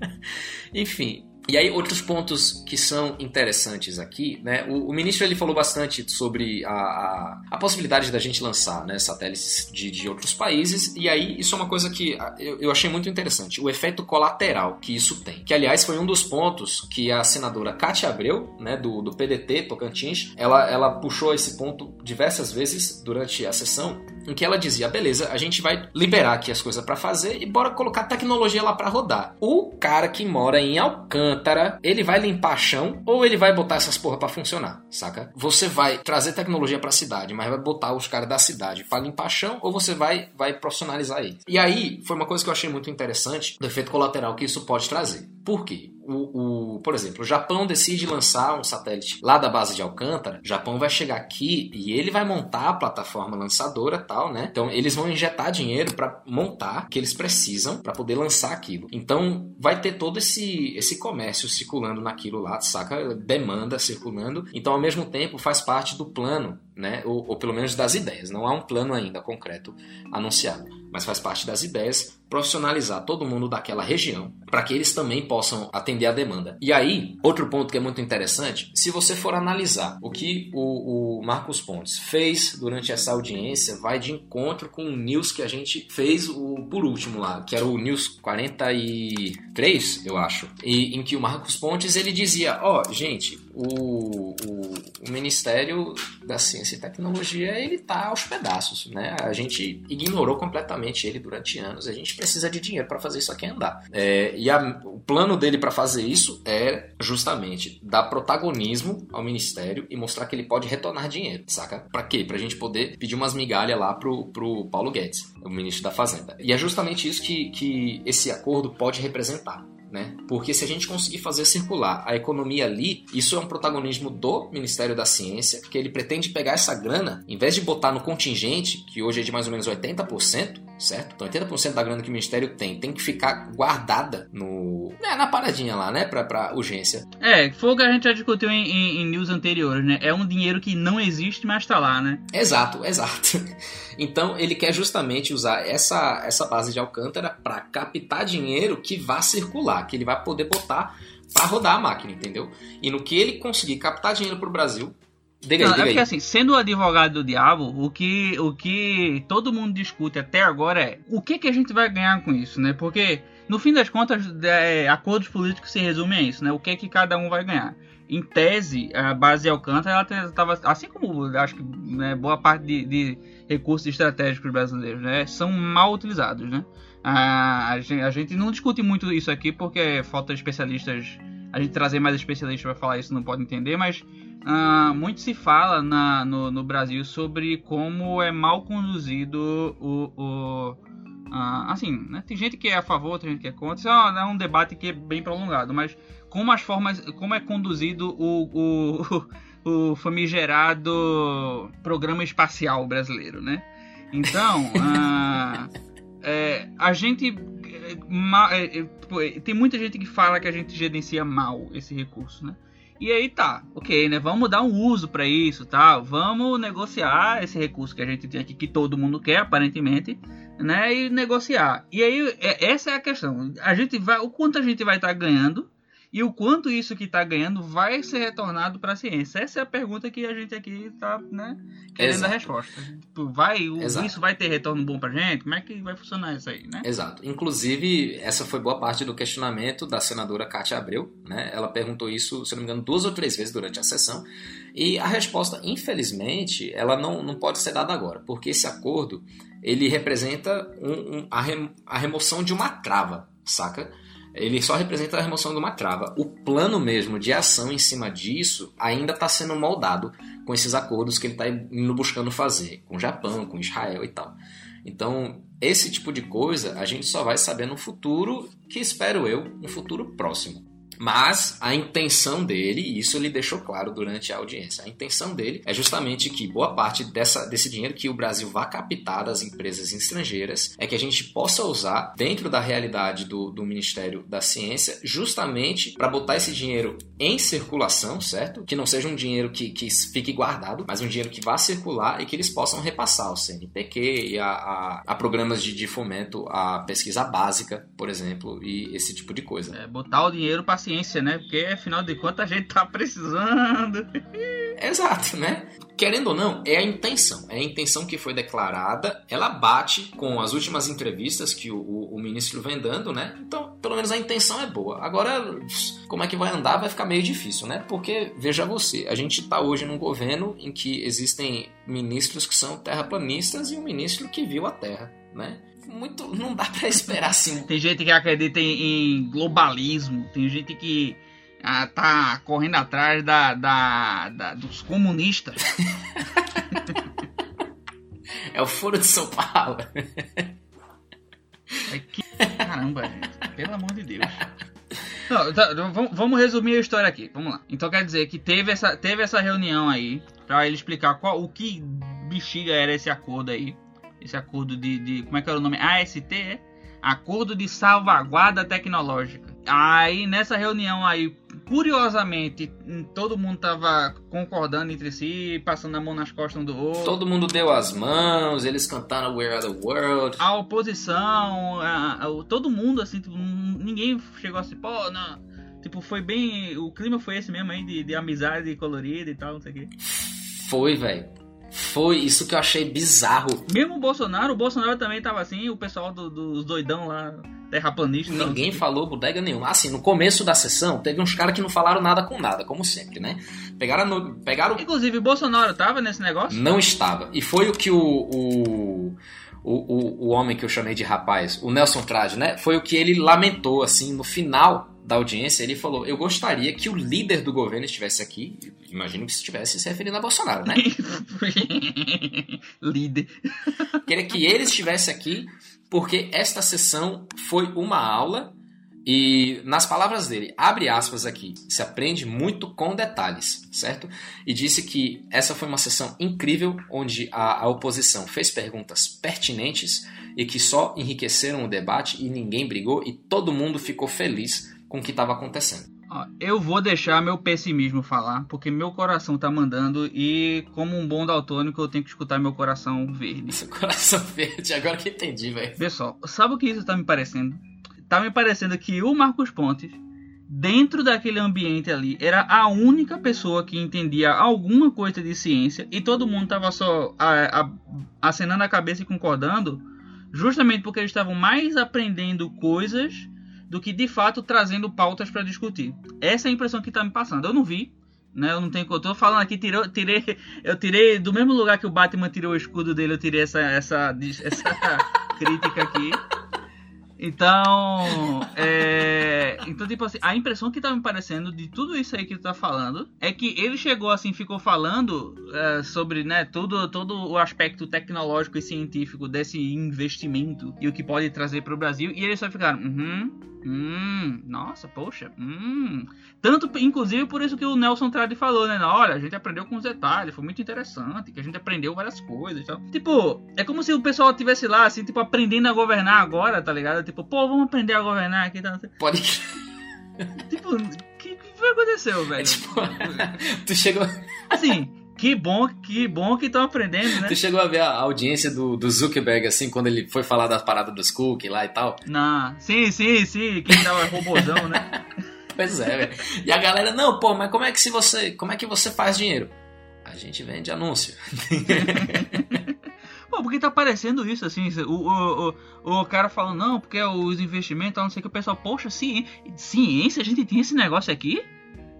Enfim, e aí, outros pontos que são interessantes aqui, né? O, o ministro ele falou bastante sobre a, a, a, possibilidade da gente lançar né, satélites de, de outros países, e aí isso é uma coisa que eu, eu achei muito interessante, o efeito colateral que isso tem. Que, aliás, foi um dos pontos que a senadora Cátia Abreu, né, do, do PDT Tocantins, ela, ela puxou esse ponto diversas vezes durante a sessão, em que ela dizia: beleza, a gente vai liberar aqui as coisas para fazer e bora colocar tecnologia lá para rodar. O cara que mora em Alcântara, ele vai limpar chão ou ele vai botar essas porra para funcionar, saca? Você vai trazer tecnologia para a cidade, mas vai botar os caras da cidade para limpar chão ou você vai vai profissionalizar eles. E aí foi uma coisa que eu achei muito interessante do efeito colateral que isso pode trazer. Por quê? O, o, por exemplo, o Japão decide lançar um satélite lá da base de Alcântara, o Japão vai chegar aqui e ele vai montar a plataforma lançadora tal, né? Então eles vão injetar dinheiro para montar o que eles precisam para poder lançar aquilo. Então vai ter todo esse, esse comércio circulando naquilo lá, saca? Demanda circulando. Então ao mesmo tempo faz parte do plano, né? Ou, ou pelo menos das ideias. Não há um plano ainda concreto anunciado, mas faz parte das ideias profissionalizar todo mundo daquela região para que eles também possam atender a demanda. E aí, outro ponto que é muito interessante, se você for analisar o que o, o Marcos Pontes fez durante essa audiência, vai de encontro com o news que a gente fez o por último lá, que era o news 43, eu acho, e em que o Marcos Pontes ele dizia, ó, oh, gente, o, o, o, Ministério da Ciência e Tecnologia ele tá aos pedaços, né? A gente ignorou completamente ele durante anos. A gente precisa de dinheiro para fazer isso aqui andar. É, e a, o plano dele para fazer isso é justamente dar protagonismo ao Ministério e mostrar que ele pode retornar dinheiro, saca? Para quê? Para a gente poder pedir umas migalhas lá pro, pro Paulo Guedes, o ministro da Fazenda. E é justamente isso que, que esse acordo pode representar né? Porque se a gente conseguir fazer circular a economia ali, isso é um protagonismo do Ministério da Ciência, que ele pretende pegar essa grana, em vez de botar no contingente, que hoje é de mais ou menos 80%, certo? Então 80% da grana que o Ministério tem tem que ficar guardada no. É, na paradinha lá, né? Pra, pra urgência. É, foi o que a gente já discutiu em, em, em news anteriores, né? É um dinheiro que não existe, mas tá lá, né? Exato, exato. Então ele quer justamente usar essa, essa base de Alcântara para captar dinheiro que vá circular, que ele vai poder botar para rodar a máquina, entendeu? E no que ele conseguir captar dinheiro para o Brasil, Diga aí, não, diga é porque aí. assim, sendo o advogado do diabo, o que, o que todo mundo discute até agora é o que, que a gente vai ganhar com isso, né? Porque, no fim das contas, é, acordos políticos se resumem a isso, né? O que que cada um vai ganhar. Em tese, a base Alcântara, ela estava, assim como acho que né, boa parte de, de recursos estratégicos brasileiros, né, são mal utilizados, né? A, a, gente, a gente não discute muito isso aqui porque falta especialistas. A gente trazer mais especialistas para falar isso não pode entender, mas uh, muito se fala na, no, no, Brasil sobre como é mal conduzido o. o uh, assim, né? tem gente que é a favor, tem gente que é contra. Isso é, é um debate que é bem prolongado, mas como as formas, como é conduzido o, o o famigerado programa espacial brasileiro, né? Então, a, é, a gente é, é, tem muita gente que fala que a gente gerencia mal esse recurso, né? E aí tá, ok, né? Vamos dar um uso para isso, tá? Vamos negociar esse recurso que a gente tem aqui, que todo mundo quer, aparentemente, né? E negociar. E aí, é, essa é a questão. A gente vai, o quanto a gente vai estar tá ganhando e o quanto isso que está ganhando vai ser retornado para a ciência? Essa é a pergunta que a gente aqui está né, querendo Exato. a resposta. Tipo, vai, Exato. isso vai ter retorno bom para gente? Como é que vai funcionar isso aí? Né? Exato. Inclusive, essa foi boa parte do questionamento da senadora Cátia Abreu. Né? Ela perguntou isso, se não me engano, duas ou três vezes durante a sessão. E a resposta, infelizmente, ela não, não pode ser dada agora, porque esse acordo ele representa um, um, a, rem, a remoção de uma trava, saca? Ele só representa a remoção de uma trava. O plano mesmo de ação em cima disso ainda está sendo moldado com esses acordos que ele está indo buscando fazer com o Japão, com Israel e tal. Então, esse tipo de coisa a gente só vai saber no futuro, que espero eu, um futuro próximo. Mas a intenção dele, e isso ele deixou claro durante a audiência, a intenção dele é justamente que boa parte dessa, desse dinheiro que o Brasil vai captar das empresas estrangeiras é que a gente possa usar dentro da realidade do, do Ministério da Ciência, justamente para botar esse dinheiro em circulação, certo? Que não seja um dinheiro que, que fique guardado, mas um dinheiro que vá circular e que eles possam repassar ao CNPq e a, a, a programas de, de fomento à pesquisa básica, por exemplo, e esse tipo de coisa. É, botar o dinheiro para ciência, né? Porque afinal de contas a gente tá precisando. Exato, né? Querendo ou não, é a intenção. É a intenção que foi declarada. Ela bate com as últimas entrevistas que o, o, o ministro vem dando, né? Então, pelo menos a intenção é boa. Agora, como é que vai andar vai ficar meio difícil, né? Porque, veja você, a gente tá hoje num governo em que existem ministros que são terraplanistas e um ministro que viu a Terra, né? Muito. Não dá pra esperar assim. tem gente que acredita em, em globalismo, tem gente que ah, tá correndo atrás da, da, da dos comunistas. é o Foro de São Paulo. É que... Caramba, gente. Pelo amor de Deus. Não, tá, vamos resumir a história aqui. Vamos lá. Então quer dizer que teve essa, teve essa reunião aí para ele explicar qual, o que bexiga era esse acordo aí esse acordo de, de, Como é que era o nome? AST, é? Acordo de Salvaguarda Tecnológica. Aí nessa reunião aí, curiosamente, todo mundo tava concordando entre si, passando a mão nas costas um do outro. Todo mundo deu as mãos, eles cantaram Where Are the World. A oposição, a, a, todo mundo assim, tipo, ninguém chegou assim, pô, não. Tipo, foi bem. O clima foi esse mesmo aí, de, de amizade colorida e tal, não sei o quê. Foi, velho. Foi isso que eu achei bizarro. Mesmo o Bolsonaro, o Bolsonaro também tava assim, o pessoal dos do, doidão lá, terraplanista. Ninguém assim. falou bodega nenhuma. Assim, no começo da sessão, teve uns caras que não falaram nada com nada, como sempre, né? Pegaram. No, pegaram... Inclusive, o Bolsonaro tava nesse negócio? Não estava. E foi o que o, o... O, o, o homem que eu chamei de rapaz, o Nelson Trade, né? Foi o que ele lamentou, assim, no final da audiência, ele falou: Eu gostaria que o líder do governo estivesse aqui. Imagino que estivesse se referindo a Bolsonaro, né? líder. Queria que ele estivesse aqui, porque esta sessão foi uma aula. E nas palavras dele, abre aspas aqui, se aprende muito com detalhes, certo? E disse que essa foi uma sessão incrível, onde a, a oposição fez perguntas pertinentes e que só enriqueceram o debate e ninguém brigou e todo mundo ficou feliz com o que estava acontecendo. Eu vou deixar meu pessimismo falar, porque meu coração tá mandando e como um bom daltônico eu tenho que escutar meu coração verde. Seu coração verde, agora que entendi, velho. Pessoal, sabe o que isso tá me parecendo? Tá me parecendo que o Marcos Pontes, dentro daquele ambiente ali, era a única pessoa que entendia alguma coisa de ciência e todo mundo tava só a, a, acenando a cabeça e concordando, justamente porque eles estavam mais aprendendo coisas do que de fato trazendo pautas para discutir. Essa é a impressão que está me passando. Eu não vi, né? Eu não tenho. Eu tô falando aqui, tirei, tirei, eu tirei do mesmo lugar que o Batman tirou o escudo dele, eu tirei essa, essa, essa crítica aqui. Então, é, então tipo assim, a impressão que tá me parecendo de tudo isso aí que tu tá falando é que ele chegou assim, ficou falando é, sobre, né, todo, todo o aspecto tecnológico e científico desse investimento e o que pode trazer para o Brasil e eles só ficaram, uhum, Hum, nossa, poxa. Hum. Tanto, inclusive, por isso que o Nelson Trade falou, né? Olha, a gente aprendeu com os detalhes, foi muito interessante, que a gente aprendeu várias coisas e tal. Tipo, é como se o pessoal estivesse lá, assim, tipo, aprendendo a governar agora, tá ligado? Tipo, pô, vamos aprender a governar aqui. Tá? Pode Tipo, o que, que aconteceu, velho? É, tipo, tu chegou. Assim. Que bom, que bom que estão aprendendo, né? Tu chegou a ver a audiência do, do Zuckerberg, assim, quando ele foi falar das paradas dos cookies lá e tal? Não, sim, sim, sim, que tava robôzão, né? Pois é, velho. E a galera, não, pô, mas como é que se você. Como é que você faz dinheiro? A gente vende anúncio. pô, porque tá aparecendo isso, assim, o, o, o, o cara falando, não, porque os investimentos, não sei o que, o pessoal, poxa, ciência, ciência, a gente tem esse negócio aqui?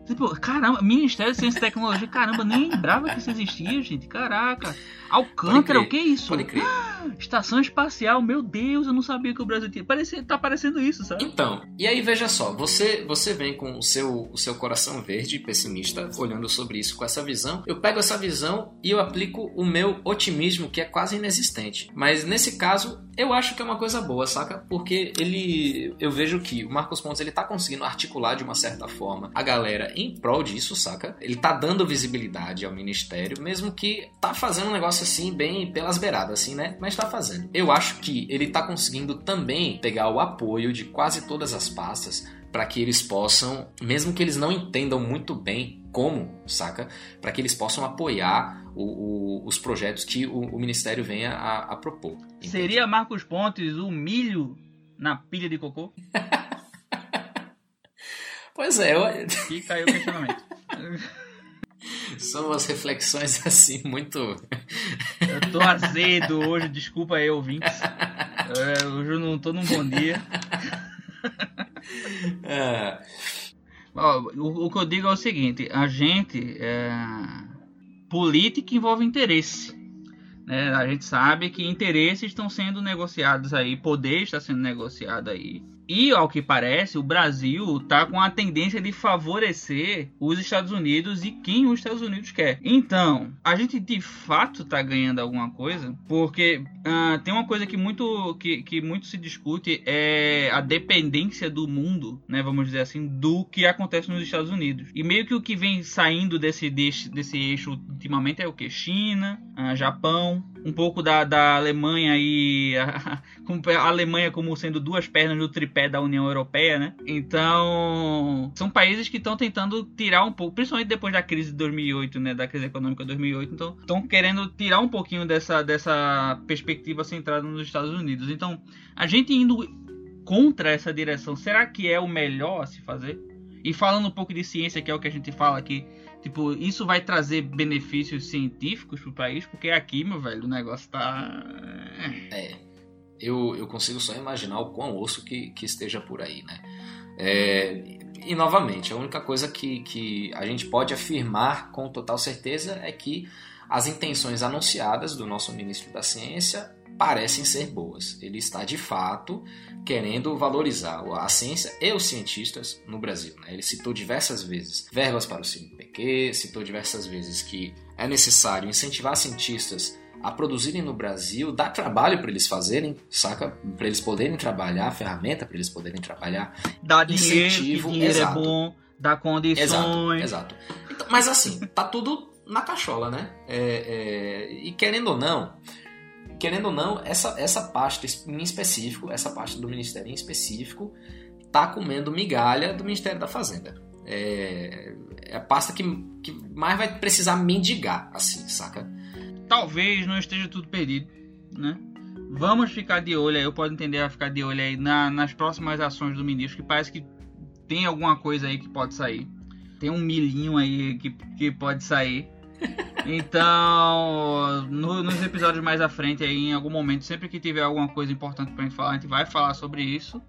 Tipo, caramba, Ministério de Ciência e Tecnologia, caramba, nem lembrava que isso existia, gente. Caraca. Alcântara, o que é isso? Pode crer. Estação espacial, meu Deus, eu não sabia que o Brasil tinha. Parece, tá parecendo isso, sabe? Então, e aí veja só, você você vem com o seu, o seu coração verde, pessimista, olhando sobre isso com essa visão. Eu pego essa visão e eu aplico o meu otimismo, que é quase inexistente. Mas nesse caso, eu acho que é uma coisa boa, saca? Porque ele. Eu vejo que o Marcos Pontes ele tá conseguindo articular de uma certa forma a galera em prol disso, saca? Ele tá dando visibilidade ao ministério, mesmo que tá fazendo um negócio assim, bem pelas beiradas, assim, né? Mas tá fazendo. Eu acho que ele tá conseguindo também pegar o apoio de quase todas as pastas para que eles possam, mesmo que eles não entendam muito bem como, saca? Para que eles possam apoiar o, o, os projetos que o, o Ministério venha a, a propor. Entende? Seria Marcos Pontes o milho na pilha de cocô? pois é, eu... E caiu o questionamento. São umas reflexões assim muito. eu tô azedo hoje, desculpa aí, ouvintes. É, hoje eu não tô num bom dia. É. O, o, que eu digo é o seguinte: a gente. É... Política envolve interesse. Né? A gente sabe que interesses estão sendo negociados aí, poder está sendo negociado aí. E, ao que parece, o Brasil está com a tendência de favorecer os Estados Unidos e quem os Estados Unidos quer. Então, a gente de fato está ganhando alguma coisa, porque uh, tem uma coisa que muito, que, que muito se discute é a dependência do mundo, né, vamos dizer assim, do que acontece nos Estados Unidos. E meio que o que vem saindo desse, desse, desse eixo ultimamente é o que? China, uh, Japão, um pouco da, da Alemanha e a, a Alemanha como sendo duas pernas do tripé da União Europeia, né? Então, são países que estão tentando tirar um pouco, principalmente depois da crise de 2008, né, da crise econômica de 2008, então estão querendo tirar um pouquinho dessa dessa perspectiva centrada nos Estados Unidos. Então, a gente indo contra essa direção, será que é o melhor a se fazer? E falando um pouco de ciência, que é o que a gente fala aqui, Tipo, isso vai trazer benefícios científicos pro país, porque aqui, meu velho, o negócio tá. É. Eu, eu consigo só imaginar o quão osso que, que esteja por aí, né? É, e novamente, a única coisa que, que a gente pode afirmar com total certeza é que as intenções anunciadas do nosso ministro da Ciência parecem ser boas. Ele está de fato querendo valorizar a ciência e os cientistas no Brasil. Né? Ele citou diversas vezes verbas para o Citou diversas vezes que é necessário incentivar cientistas a produzirem no Brasil, dar trabalho para eles fazerem, saca? Para eles poderem trabalhar, ferramenta para eles poderem trabalhar. Dá incentivo, dinheiro, é exato. é bom, dá condições. Exato, exato. Então, mas assim, tá tudo na cachola, né? É, é, e querendo ou não, querendo ou não, essa, essa pasta em específico, essa parte do Ministério em específico, tá comendo migalha do Ministério da Fazenda. É, é a pasta que, que mais vai precisar mendigar, assim, saca? Talvez não esteja tudo perdido, né? Vamos ficar de olho aí, eu posso entender a ficar de olho aí na, nas próximas ações do ministro, que parece que tem alguma coisa aí que pode sair. Tem um milhinho aí que, que pode sair. Então, no, nos episódios mais à frente, aí, em algum momento, sempre que tiver alguma coisa importante pra gente falar, a gente vai falar sobre isso.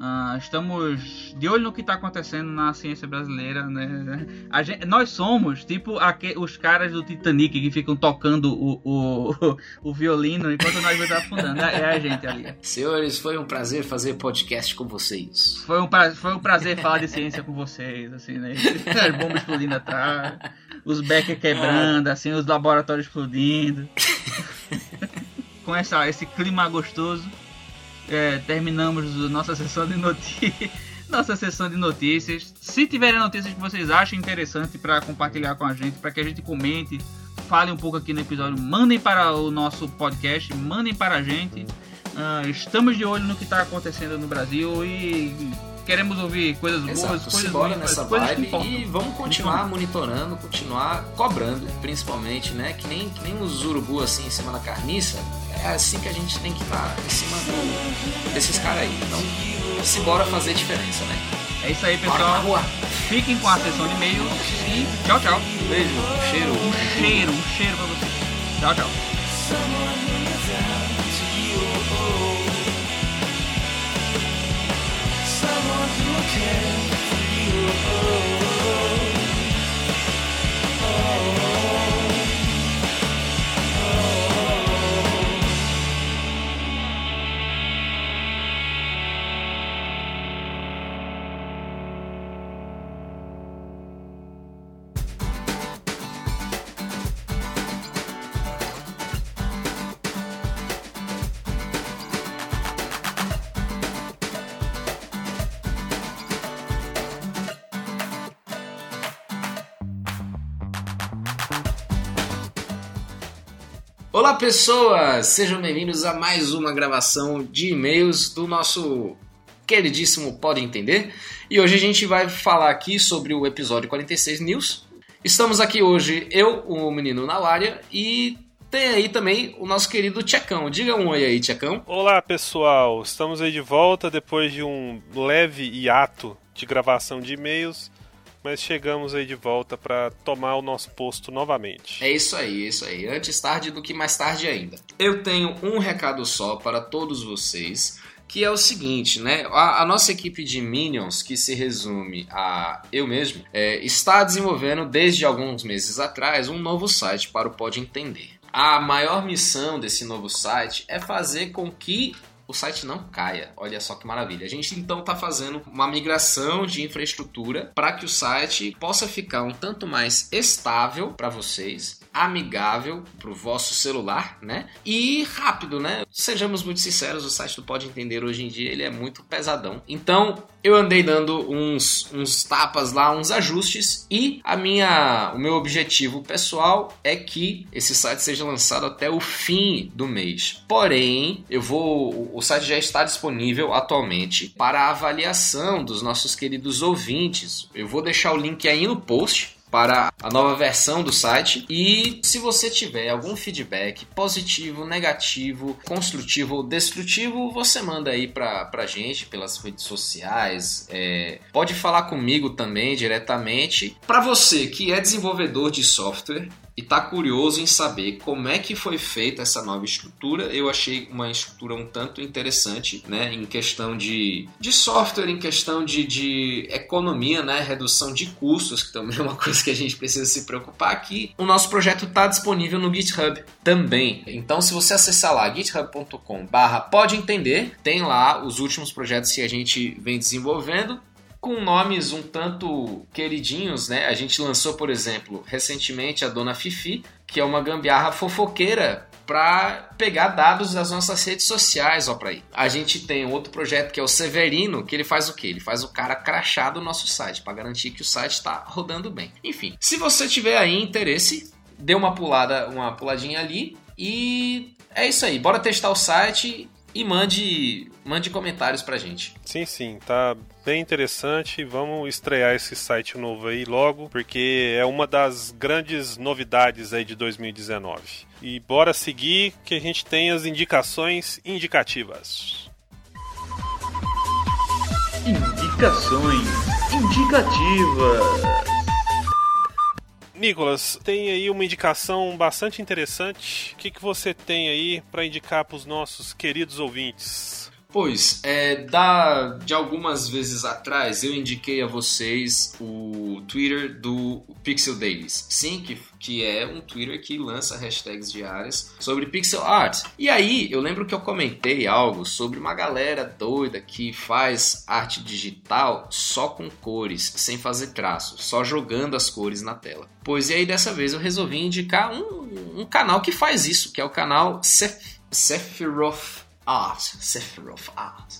Uh, estamos de olho no que está acontecendo na ciência brasileira, né? Gente, nós somos tipo aqu os caras do Titanic que ficam tocando o, o, o violino enquanto nós vamos afundando. É, é a gente ali. Senhores, foi um prazer fazer podcast com vocês. Foi um, pra, foi um prazer falar de ciência com vocês, assim, né? As bombas explodindo atrás os Becker quebrando, ah. assim, os laboratórios explodindo. Com essa, esse clima gostoso. É, terminamos nossa sessão de notícias. nossa sessão de notícias. Se tiverem notícias que vocês achem interessante para compartilhar com a gente, para que a gente comente, fale um pouco aqui no episódio, mandem para o nosso podcast, mandem para a gente. Uh, estamos de olho no que está acontecendo no Brasil e queremos ouvir coisas Exato. boas, coisas bora ruins, nessa coisas vibe e vamos continuar monitorando, continuar cobrando, principalmente, né? Que nem, que nem os urubu assim em cima da carniça. É assim que a gente tem que estar em cima do- desses caras aí. Então, se bora fazer diferença, né? É isso aí, pessoal. Fiquem com a sessão de e-mails e tchau, tchau. Beijo, cheiro. Um cheiro, um cheiro pra vocês. Tchau, tchau. Oh. Olá pessoas, sejam bem-vindos a mais uma gravação de e-mails do nosso queridíssimo Pode Entender. E hoje a gente vai falar aqui sobre o episódio 46 News. Estamos aqui hoje, eu, o menino Nalária, e tem aí também o nosso querido Tchecão. Diga um oi aí, Tchecão. Olá pessoal, estamos aí de volta depois de um leve hiato de gravação de e-mails, mas chegamos aí de volta para tomar o nosso posto novamente. É isso aí, é isso aí. Antes tarde do que mais tarde ainda. Eu tenho um recado só para todos vocês, que é o seguinte, né? A, a nossa equipe de Minions, que se resume a eu mesmo, é, está desenvolvendo desde alguns meses atrás um novo site para o Pode Entender. A maior missão desse novo site é fazer com que o site não caia. Olha só que maravilha. A gente então está fazendo uma migração de infraestrutura para que o site possa ficar um tanto mais estável para vocês, amigável para o vosso celular, né? E rápido, né? Sejamos muito sinceros, o site do Pode Entender hoje em dia ele é muito pesadão. Então eu andei dando uns, uns tapas lá, uns ajustes e a minha, o meu objetivo pessoal é que esse site seja lançado até o fim do mês. Porém, eu vou, o site já está disponível atualmente para avaliação dos nossos queridos ouvintes. Eu vou deixar o link aí no post para a nova versão do site. E se você tiver algum feedback positivo, negativo, construtivo ou destrutivo, você manda aí pra, pra gente pelas redes sociais. É, pode falar comigo também diretamente. Para você que é desenvolvedor de software e tá curioso em saber como é que foi feita essa nova estrutura, eu achei uma estrutura um tanto interessante, né, em questão de, de software, em questão de, de economia, né, redução de custos, que também é uma coisa que a gente precisa se preocupar aqui. O nosso projeto está disponível no GitHub também. Então, se você acessar lá github.com/barra pode entender, tem lá os últimos projetos que a gente vem desenvolvendo com nomes um tanto queridinhos, né? A gente lançou, por exemplo, recentemente a Dona Fifi, que é uma gambiarra fofoqueira para pegar dados das nossas redes sociais, ó, para aí. A gente tem outro projeto que é o Severino, que ele faz o quê? Ele faz o cara crachar do nosso site para garantir que o site está rodando bem. Enfim, se você tiver aí interesse, dê uma pulada, uma puladinha ali e é isso aí. Bora testar o site e mande mande comentários pra gente. Sim, sim, tá bem interessante. Vamos estrear esse site novo aí logo, porque é uma das grandes novidades aí de 2019. E bora seguir que a gente tem as indicações indicativas. Indicações indicativas. Nicolas, tem aí uma indicação bastante interessante. O que, que você tem aí para indicar para os nossos queridos ouvintes? Pois, é, da, de algumas vezes atrás eu indiquei a vocês o Twitter do Pixel Dailies. Sim, que, que é um Twitter que lança hashtags diárias sobre pixel art. E aí eu lembro que eu comentei algo sobre uma galera doida que faz arte digital só com cores, sem fazer traço, só jogando as cores na tela. Pois e aí dessa vez eu resolvi indicar um, um canal que faz isso, que é o canal Seph Sephiroth Art. Sephiroth Art.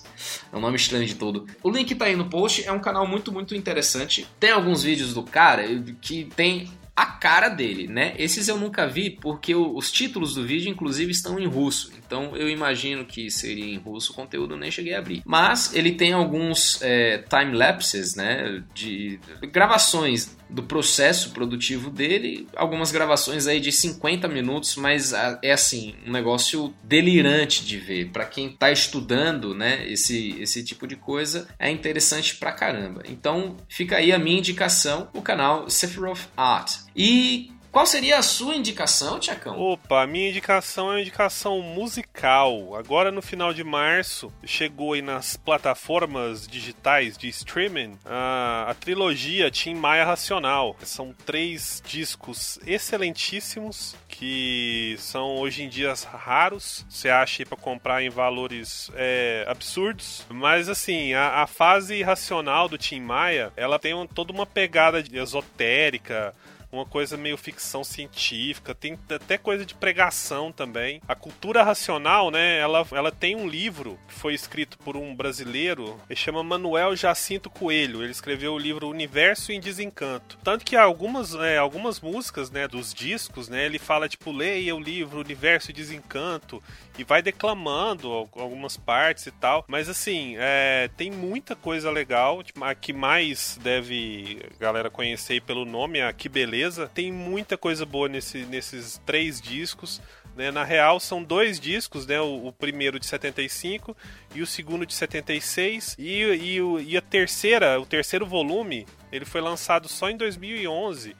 É um nome estranho de todo. O link tá aí no post, é um canal muito, muito interessante. Tem alguns vídeos do cara que tem a cara dele, né? Esses eu nunca vi porque os títulos do vídeo, inclusive, estão em russo. Então eu imagino que seria em russo o conteúdo, nem cheguei a abrir. Mas ele tem alguns é, time lapses, né? De gravações do processo produtivo dele, algumas gravações aí de 50 minutos, mas é assim, um negócio delirante de ver. Para quem tá estudando, né, esse, esse tipo de coisa, é interessante pra caramba. Então, fica aí a minha indicação, o canal Sephiroth Art. E qual seria a sua indicação, Tiacão? Opa, a minha indicação é uma indicação musical. Agora no final de março chegou aí nas plataformas digitais de streaming a, a trilogia Tim Maia Racional. São três discos excelentíssimos que são hoje em dia raros. Você acha para comprar em valores é, absurdos. Mas assim, a, a, fase racional do Tim Maia, ela tem um, toda uma pegada esotérica uma coisa meio ficção científica, tem até coisa de pregação também. A cultura racional, né, ela, ela tem um livro que foi escrito por um brasileiro, ele chama Manuel Jacinto Coelho. Ele escreveu o livro Universo em Desencanto. Tanto que algumas, é, algumas músicas, né, dos discos, né, ele fala tipo, leia o livro Universo em Desencanto e vai declamando algumas partes e tal. Mas assim, é, tem muita coisa legal. Tipo, a que mais deve a galera conhecer pelo nome, a Que Beleza. Tem muita coisa boa nesse, nesses três discos. Né? Na real, são dois discos, né? O, o, primeiro de 75 e o segundo de 76. E, e, e a terceira, o terceiro volume, ele foi lançado só em 2011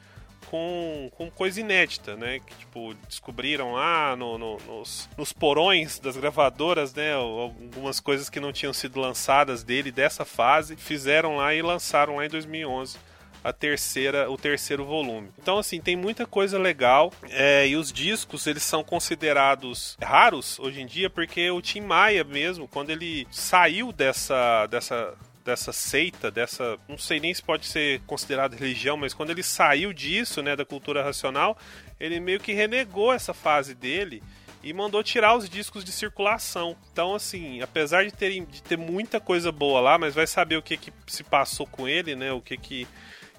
com, com coisa inédita, né? Que, tipo, descobriram lá no, no, nos, nos porões das gravadoras, né? Algumas coisas que não tinham sido lançadas dele dessa fase, fizeram lá e lançaram lá em 2011 a terceira, o terceiro volume. Então, assim, tem muita coisa legal. É, e os discos, eles são considerados raros hoje em dia, porque o Tim Maia mesmo, quando ele saiu dessa, dessa dessa seita, dessa. Não sei nem se pode ser considerado religião, mas quando ele saiu disso, né, da cultura racional, ele meio que renegou essa fase dele e mandou tirar os discos de circulação. Então, assim, apesar de ter, de ter muita coisa boa lá, mas vai saber o que, que se passou com ele, né? O que que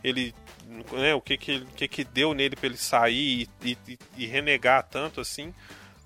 ele. Né, o que que, que, que deu nele para ele sair e, e, e, renegar tanto assim.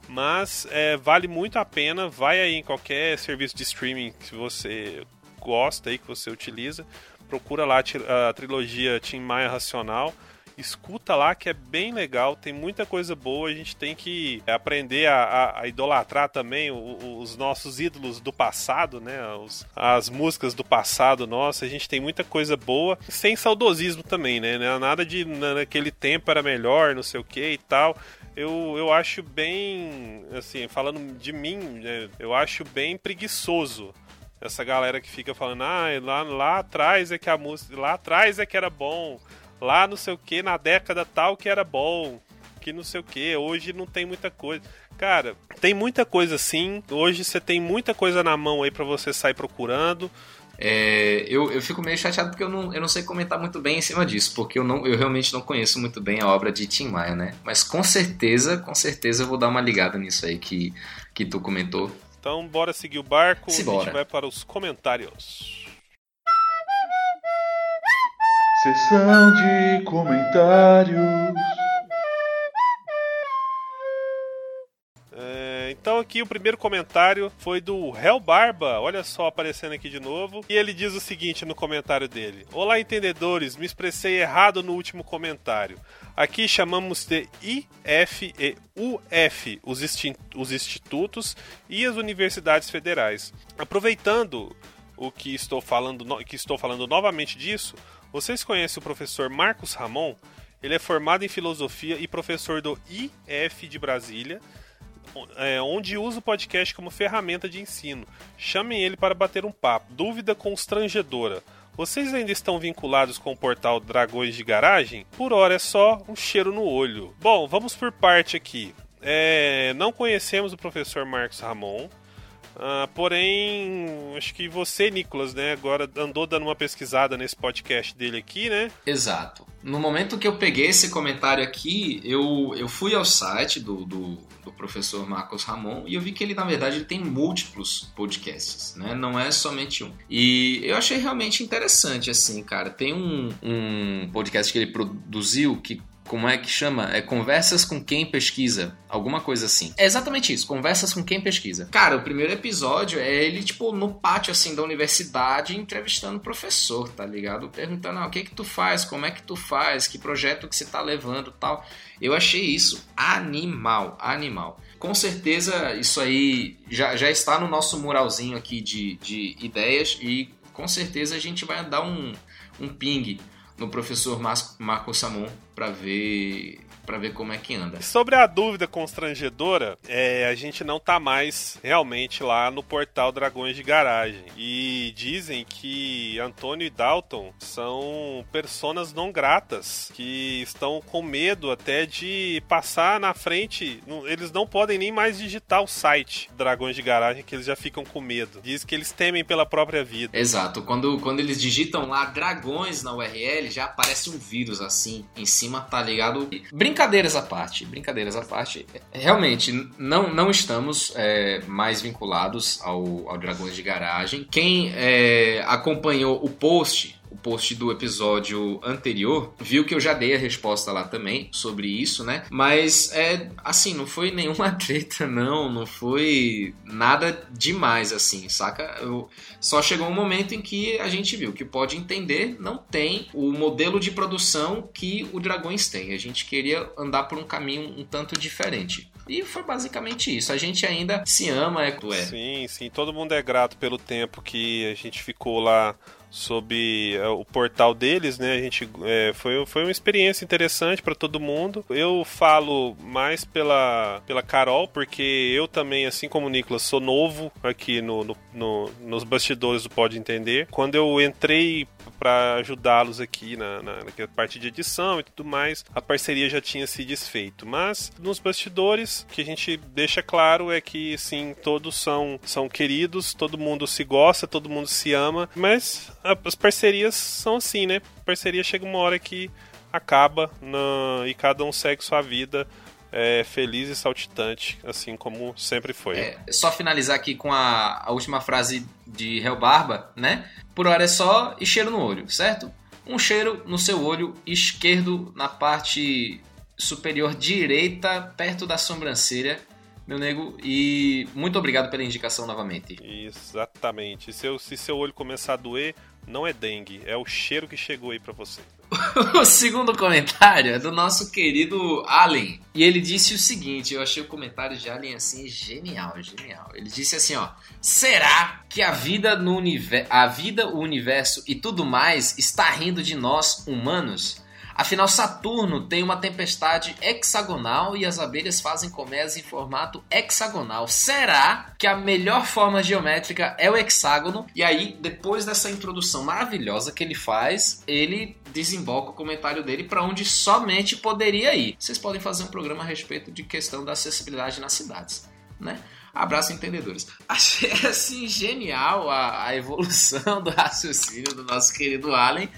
Mas é, vale muito a pena. Vai aí em qualquer serviço de streaming que você gosta aí, que você utiliza, procura lá a trilogia Tim Maia Racional. Escuta lá que é bem legal, tem muita coisa boa. A gente tem que aprender a, a, a idolatrar também o, os nossos ídolos do passado, né? Os, as músicas do passado nosso. A gente tem muita coisa boa, sem saudosismo também, né? Nada de naquele tempo era melhor, não sei o que e tal eu, eu acho bem, assim, falando de mim, né, eu acho bem preguiçoso essa galera que fica falando, ah, lá, lá atrás é que a música, lá atrás é que era bom, lá não sei o que, na década tal que era bom, que não sei o que, hoje não tem muita coisa. Cara, tem muita coisa sim, hoje você tem muita coisa na mão aí para você sair procurando. É, eu, eu fico meio chateado porque eu não, eu não sei comentar muito bem em cima disso, porque eu, não, eu realmente não conheço muito bem a obra de Tim Maia, né? Mas com certeza, com certeza eu vou dar uma ligada nisso aí que, que tu comentou. Então, bora seguir o barco. Se a bora. gente vai para os comentários. Sessão de comentários. Então aqui o primeiro comentário foi do Hell Barba, olha só aparecendo aqui de novo. E ele diz o seguinte no comentário dele: Olá entendedores, me expressei errado no último comentário. Aqui chamamos de IF e UF, os, os institutos e as universidades federais. Aproveitando o que estou falando, que estou falando novamente disso, vocês conhecem o professor Marcos Ramon? Ele é formado em filosofia e professor do IF de Brasília, é, onde usa o podcast como ferramenta de ensino. Chamem ele para bater um papo. Dúvida constrangedora. Vocês ainda estão vinculados com o portal Dragões de Garagem? Por hora é só um cheiro no olho. Bom, vamos por parte aqui. É, não conhecemos o professor Marcos Ramon. Uh, porém, acho que você, Nicolas, né, agora andou dando uma pesquisada nesse podcast dele aqui, né? Exato. No momento que eu peguei esse comentário aqui, eu, eu fui ao site do, do, do professor Marcos Ramon e eu vi que ele, na verdade, ele tem múltiplos podcasts, né? Não é somente um. E eu achei realmente interessante, assim, cara. Tem um, um podcast que ele produziu que como é que chama? É conversas com quem pesquisa, alguma coisa assim. É exatamente isso, conversas com quem pesquisa. Cara, o primeiro episódio é ele tipo no pátio assim da universidade entrevistando o professor, tá ligado? Perguntando, ah, o que que tu faz? Como é que tu faz? Que projeto que você tá levando, tal. Eu achei isso animal, animal. Com certeza isso aí já, já está no nosso muralzinho aqui de, de ideias e com certeza a gente vai dar um, um ping no professor Marco Samon para ver para ver como é que anda. Sobre a dúvida constrangedora, é, a gente não tá mais realmente lá no portal Dragões de Garagem. E dizem que Antônio e Dalton são personas não gratas, que estão com medo até de passar na frente. Eles não podem nem mais digitar o site Dragões de Garagem, que eles já ficam com medo. Diz que eles temem pela própria vida. Exato. Quando, quando eles digitam lá dragões na URL, já aparece um vírus assim em cima, tá ligado? Brinca brincadeiras à parte, brincadeiras à parte, realmente não, não estamos é, mais vinculados ao, ao Dragões de Garagem. Quem é, acompanhou o post o post do episódio anterior, viu que eu já dei a resposta lá também sobre isso, né? Mas é assim, não foi nenhuma treta, não, não foi nada demais assim, saca? Eu, só chegou um momento em que a gente viu que pode entender, não tem o modelo de produção que o Dragões tem. A gente queria andar por um caminho um tanto diferente. E foi basicamente isso. A gente ainda se ama, é. é. Sim, sim. Todo mundo é grato pelo tempo que a gente ficou lá sobre é, o portal deles, né? A gente é, foi, foi uma experiência interessante para todo mundo. Eu falo mais pela, pela Carol, porque eu também, assim como o Nicolas, sou novo aqui no, no, no nos bastidores do Pode Entender. Quando eu entrei para ajudá-los aqui na, na, na, parte de edição e tudo mais, a parceria já tinha se desfeito. Mas nos bastidores, o que a gente deixa claro é que sim, todos são, são queridos, todo mundo se gosta, todo mundo se ama, mas as parcerias são assim, né? Parceria chega uma hora que acaba na, e cada um segue sua vida é, feliz e saltitante, assim como sempre foi. É, só finalizar aqui com a, a última frase de Hell Barba, né? Por hora é só e cheiro no olho, certo? Um cheiro no seu olho esquerdo, na parte superior direita, perto da sobrancelha, meu nego. E muito obrigado pela indicação novamente. Exatamente. Se, eu, se seu olho começar a doer, não é dengue, é o cheiro que chegou aí para você. o segundo comentário é do nosso querido Allen. E ele disse o seguinte: eu achei o comentário de Allen assim genial, genial. Ele disse assim: ó. Será que a vida no universo, a vida, o universo e tudo mais está rindo de nós humanos? Afinal, Saturno tem uma tempestade hexagonal e as abelhas fazem colmeias em formato hexagonal. Será que a melhor forma geométrica é o hexágono? E aí, depois dessa introdução maravilhosa que ele faz, ele desemboca o comentário dele para onde somente poderia ir. Vocês podem fazer um programa a respeito de questão da acessibilidade nas cidades, né? Abraço, entendedores. Achei assim genial a, a evolução do raciocínio do nosso querido Allen.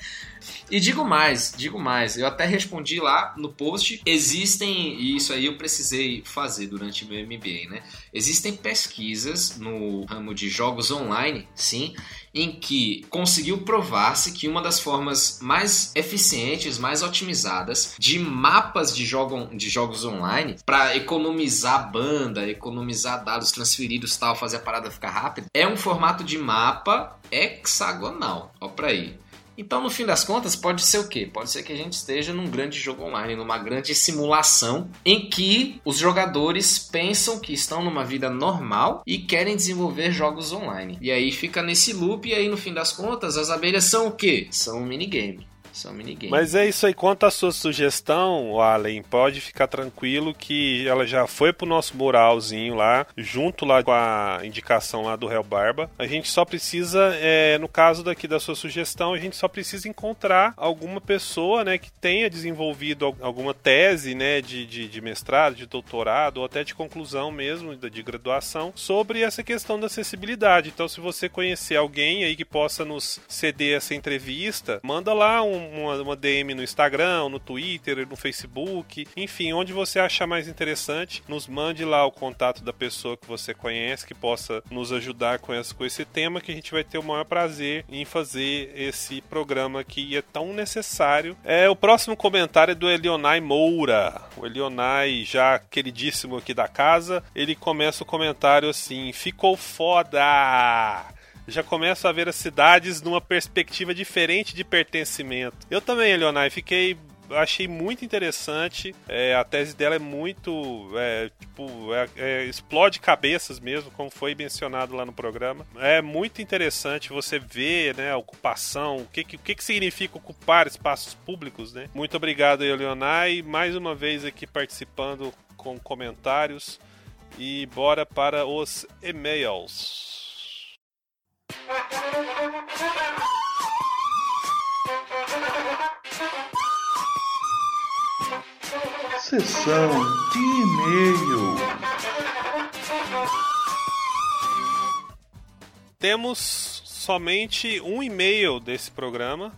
E digo mais, digo mais, eu até respondi lá no post, existem, e isso aí eu precisei fazer durante meu MBA, né? Existem pesquisas no ramo de jogos online, sim, em que conseguiu provar-se que uma das formas mais eficientes, mais otimizadas de mapas de, jogo, de jogos online para economizar banda, economizar dados transferidos tal, fazer a parada ficar rápida, é um formato de mapa hexagonal. Ó pra aí. Então, no fim das contas, pode ser o quê? Pode ser que a gente esteja num grande jogo online, numa grande simulação em que os jogadores pensam que estão numa vida normal e querem desenvolver jogos online. E aí fica nesse loop e aí no fim das contas as abelhas são o quê? São um minigame São minigames. Mas é isso aí. Quanto à sua sugestão, Allen, pode ficar tranquilo que ela já foi pro nosso muralzinho lá, junto lá com a indicação lá do Réu Barba. A gente só precisa, é, no caso daqui da sua sugestão, a gente só precisa encontrar alguma pessoa, né, que tenha desenvolvido alguma tese, né, de, de, de mestrado, de doutorado, ou até de conclusão mesmo, de graduação, sobre essa questão da acessibilidade. Então, se você conhecer alguém aí que possa nos ceder essa entrevista, manda lá um, uma, uma DM no Instagram, no Twitter, no Facebook, enfim, onde você achar mais interessante, nos mande lá o contato da pessoa que você conhece, que possa nos ajudar com esse, com esse tema, que a gente vai ter o maior prazer em fazer esse programa que é tão necessário. É O próximo comentário é do Elionai Moura. O Elionai, já queridíssimo aqui da casa, ele começa o comentário assim: ficou foda! Já começo a ver as cidades numa perspectiva diferente de pertencimento. Eu também, Leonai, fiquei achei muito interessante. É, a tese dela é muito. É, tipo, é, é, explode cabeças mesmo, como foi mencionado lá no programa. É muito interessante você ver né, a ocupação, o que, que, o que, que significa ocupar espaços públicos. Né? Muito obrigado, Leonai, mais uma vez aqui participando com comentários. E bora para os e-mails. Sessão de e-mail. Temos somente um e-mail desse programa,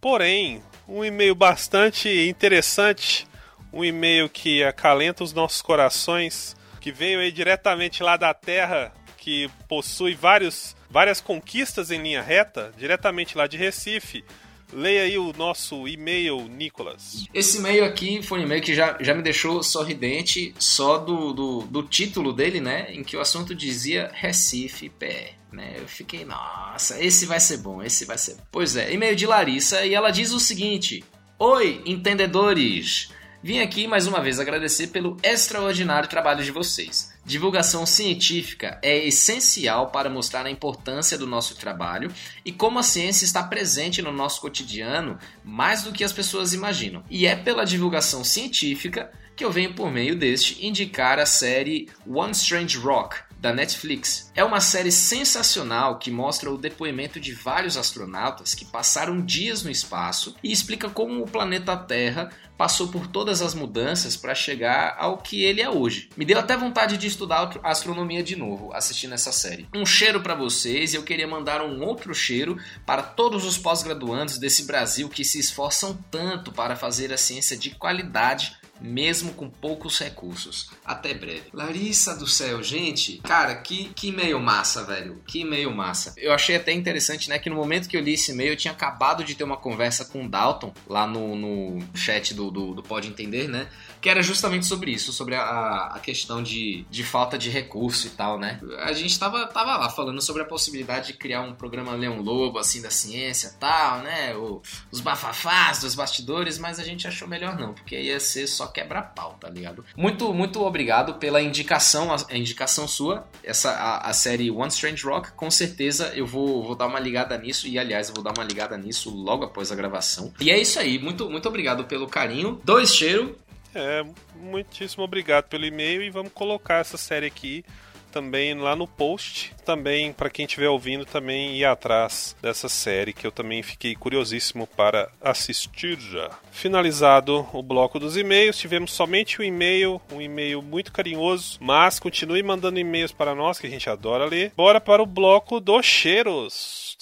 porém, um e-mail bastante interessante, um e-mail que acalenta os nossos corações, que veio aí diretamente lá da Terra, que possui vários, várias conquistas em linha reta, diretamente lá de Recife Leia aí o nosso e-mail, Nicolas. Esse e-mail aqui foi um e-mail que já, já me deixou sorridente só do, do, do título dele, né? Em que o assunto dizia Recife Pé. Né? Eu fiquei, nossa, esse vai ser bom, esse vai ser. Pois é, e-mail de Larissa e ela diz o seguinte: Oi, entendedores! Vim aqui mais uma vez agradecer pelo extraordinário trabalho de vocês. Divulgação científica é essencial para mostrar a importância do nosso trabalho e como a ciência está presente no nosso cotidiano mais do que as pessoas imaginam. E é pela divulgação científica que eu venho por meio deste indicar a série One Strange Rock, da Netflix. É uma série sensacional que mostra o depoimento de vários astronautas que passaram dias no espaço e explica como o planeta Terra passou por todas as mudanças para chegar ao que ele é hoje. Me deu até vontade de estudar astronomia de novo assistindo essa série. Um cheiro para vocês e eu queria mandar um outro cheiro para todos os pós-graduandos desse Brasil que se esforçam tanto para fazer a ciência de qualidade mesmo com poucos recursos. Até breve. Larissa do céu, gente, cara, que, que e-mail massa, velho. Que e-mail massa. Eu achei até interessante, né, que no momento que eu li esse e-mail, eu tinha acabado de ter uma conversa com o Dalton, lá no, no chat do, do, do Pode Entender, né, que era justamente sobre isso, sobre a, a questão de, de falta de recurso e tal, né. A gente tava, tava lá falando sobre a possibilidade de criar um programa Leão Lobo, assim, da ciência tal, né, o, os bafafás dos bastidores, mas a gente achou melhor não, porque ia ser só quebra-pau, tá ligado? Muito, muito obrigado pela indicação, a, indicação sua, essa a, a, série One Strange Rock. Com certeza eu vou, vou dar uma ligada nisso e, aliás, eu vou dar uma ligada nisso logo após a gravação. E é isso aí, muito, muito obrigado pelo carinho. Dois cheiro. É, muitíssimo obrigado pelo e-mail e vamos colocar essa série aqui também lá no post. Também, para quem estiver ouvindo, também ir atrás dessa série que eu também fiquei curiosíssimo para assistir já. Finalizado o bloco dos e-mails, tivemos somente um e-mail, um e-mail muito carinhoso, mas continue mandando e-mails para nós que a gente adora ler. Bora para o bloco dos cheiros.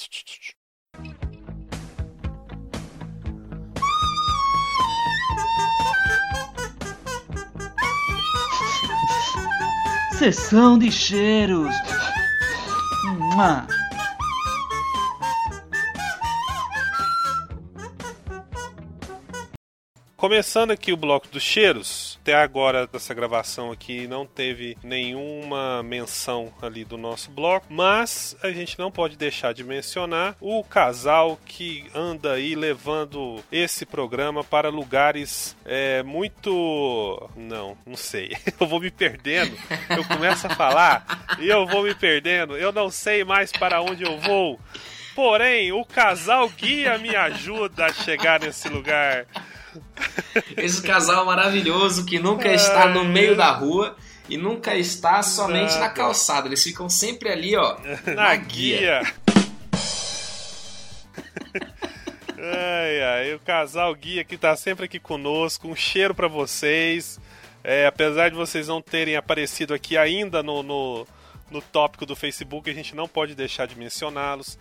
Sessão de cheiros. Mua. Começando aqui o bloco dos cheiros, até agora dessa gravação aqui não teve nenhuma menção ali do nosso bloco, mas a gente não pode deixar de mencionar o casal que anda aí levando esse programa para lugares é, muito. Não, não sei. Eu vou me perdendo. Eu começo a falar e eu vou me perdendo. Eu não sei mais para onde eu vou. Porém, o casal guia me ajuda a chegar nesse lugar. Esse casal maravilhoso que nunca está no meio da rua e nunca está somente Nada. na calçada. Eles ficam sempre ali, ó, Na guia. ai, ai, o casal guia que tá sempre aqui conosco. Um cheiro pra vocês. É, apesar de vocês não terem aparecido aqui ainda no, no, no tópico do Facebook, a gente não pode deixar de mencioná-los.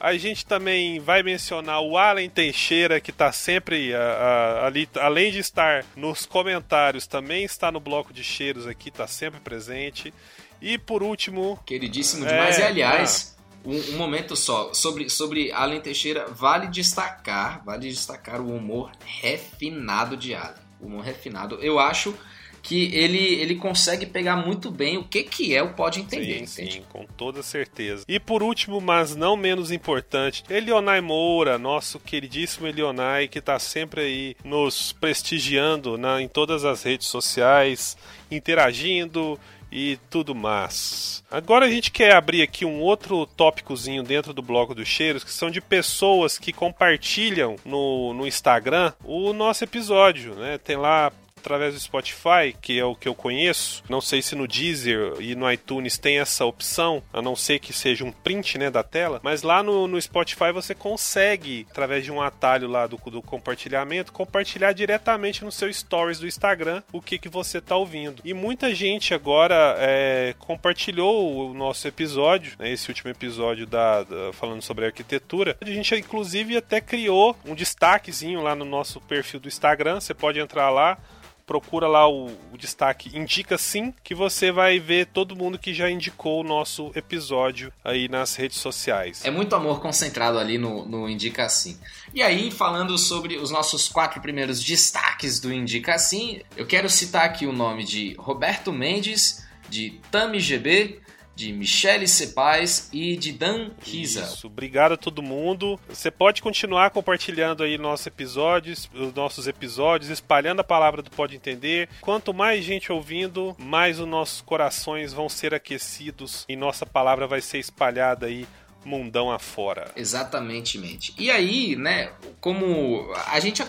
A gente também vai mencionar o Allen Teixeira, que está sempre a- a- ali, além de estar nos comentários, também está no bloco de cheiros aqui, está sempre presente. E por último, Queridíssimo É, demais. e aliás, um, um momento só. Sobre, sobre Allen Teixeira, vale destacar, vale destacar o humor refinado de Allen. O humor refinado. Eu acho que ele, ele consegue pegar muito bem o que, que é o pode entender, Sim, entende? sim, com toda certeza. E por último, mas não menos importante, Elionai Moura, nosso queridíssimo Elionai, que está sempre aí nos prestigiando na, em todas as redes sociais, interagindo e tudo mais. Agora a gente quer abrir aqui um outro tópicozinho dentro do bloco dos cheiros, que são de pessoas que compartilham no, no Instagram o nosso episódio, né? Tem lá através do Spotify, que é o que eu conheço. Não sei se no Deezer e no iTunes tem essa opção, a não ser que seja um print né, da tela. Mas lá no, no Spotify você consegue, através de um atalho lá do, do compartilhamento, compartilhar diretamente no seu stories do Instagram o que, que você está ouvindo. E muita gente agora é, compartilhou o nosso episódio, né, esse último episódio da, da- falando sobre arquitetura. A gente inclusive até criou um destaquezinho lá no nosso perfil do Instagram. Você pode entrar lá procura lá o, o destaque Indica Sim, que você vai ver todo mundo que já indicou o nosso episódio aí nas redes sociais. É muito amor concentrado ali no, no Indica Assim. E aí, falando sobre os nossos quatro primeiros destaques do Indica Assim, eu quero citar aqui o nome de Roberto Mendes, de Tami GB, de Michele Cepaz e de Dan Risa. Isso, obrigado a todo mundo. Você pode continuar compartilhando aí nossos episódios, os nossos episódios, espalhando a palavra do Pode Entender. Quanto mais gente ouvindo, mais os nossos corações vão ser aquecidos e nossa palavra vai ser espalhada aí mundão afora. Exatamente, mente. E aí, né, como a gente.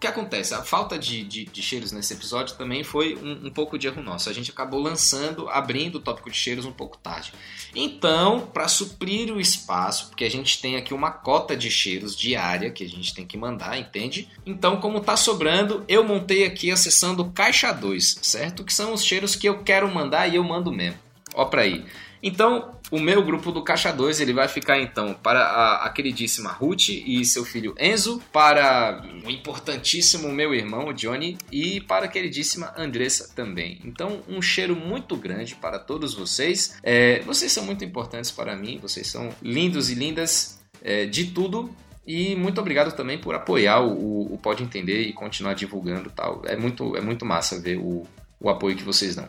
Que acontece? A falta de, de, de cheiros nesse episódio também foi um, um pouco de erro nosso. A gente acabou lançando, abrindo o tópico de cheiros um pouco tarde. Então, para suprir o espaço, porque a gente tem aqui uma cota de cheiros diária que a gente tem que mandar, entende? Então, como tá sobrando, eu montei aqui a seção do Caixa 2, certo? Que são os cheiros que eu quero mandar e eu mando mesmo. Ó pra aí. Então, o meu grupo do Caixa 2 ele vai ficar então para a, a queridíssima Ruth e seu filho Enzo, para o importantíssimo meu irmão Johnny e para a queridíssima Andressa também. Então, um cheiro muito grande para todos vocês. É, vocês são muito importantes para mim, vocês são lindos e lindas é, de tudo. E muito obrigado também por apoiar o, o, o Pode Entender e continuar divulgando tal. É muito, é muito massa ver o, o apoio que vocês dão.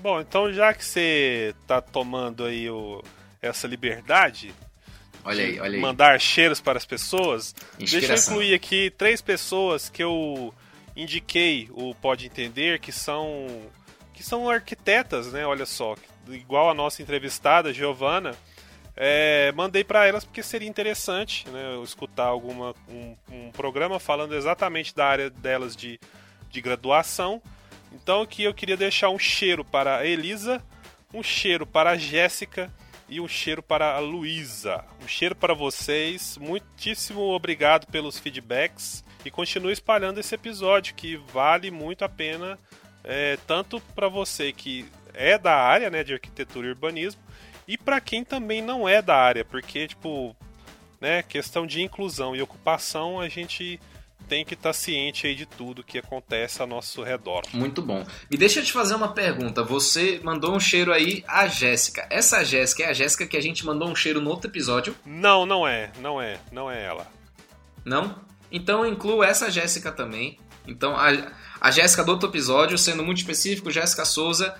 Bom, então já que você tá tomando aí o, essa liberdade Olha aí, de olha aí. mandar cheiros para as pessoas, deixa eu Inspiração. incluir aqui três pessoas que eu indiquei o Pode Entender, que são que são arquitetas, né? Olha só, igual a nossa entrevistada, Giovana. É, mandei para elas porque seria interessante né, eu escutar alguma, um, um programa falando exatamente da área delas de, de graduação. Então aqui eu queria deixar um cheiro para a Elisa, um cheiro para a Jéssica e um cheiro para a Luísa. Um cheiro para vocês. Muitíssimo obrigado pelos feedbacks e continue espalhando esse episódio que vale muito a pena, é, tanto para você que é da área né, de arquitetura e urbanismo e para quem também não é da área, porque tipo, né, questão de inclusão e ocupação a gente tem que estar ciente aí de tudo que acontece ao nosso redor. Muito bom. Me deixa eu te fazer uma pergunta. Você mandou um cheiro aí a Jéssica. Essa Jéssica é a Jéssica que a gente mandou um cheiro no outro episódio? Não, não é, não é, não é ela. Não? Então eu incluo essa Jéssica também. Então a, a Jéssica do outro episódio, sendo muito específico, Jéssica Souza.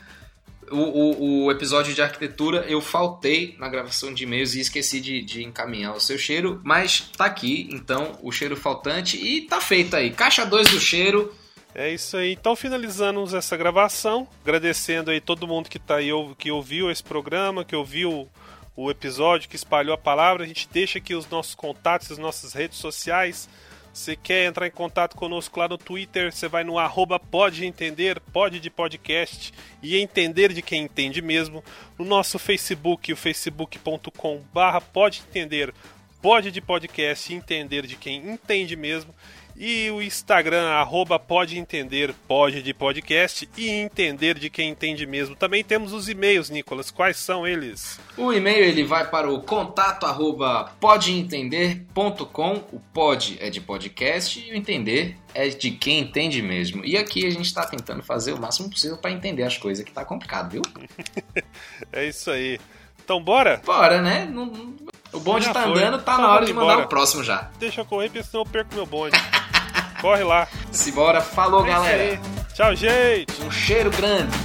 O, o, o, episódio de arquitetura eu faltei na gravação de e-mails e esqueci de, de, encaminhar o seu cheiro, mas tá aqui, então, o cheiro faltante e tá feito aí. Caixa 2 do cheiro. É isso aí. Então finalizamos essa gravação, agradecendo aí todo mundo que tá aí, que ouviu esse programa, que ouviu o episódio, que espalhou a palavra. A gente deixa aqui os nossos contatos, as nossas redes sociais. Você quer entrar em contato conosco lá no Twitter, você vai no arroba pode entender, pode de podcast e entender de quem entende mesmo. No nosso Facebook, o facebook.com barra pode entender, pode de podcast e entender de quem entende mesmo. E o Instagram, arroba pode entender, pode de podcast e entender de quem entende mesmo. Também temos os e-mails, Nicolas. Quais são eles? O e-mail ele vai para o contato arroba podeentender.com. O pod é de podcast e o entender é de quem entende mesmo. E aqui a gente está tentando fazer o máximo possível para entender as coisas, que tá complicado, viu? é isso aí. Então bora? Bora, né? Não, não... O bonde já tá foi. andando, tá, tá na hora de mandar embora. o próximo já. Deixa eu correr, porque senão eu perco meu bonde. Corre lá. Simbora. Falou, é galera. Tchau, gente. Um cheiro grande.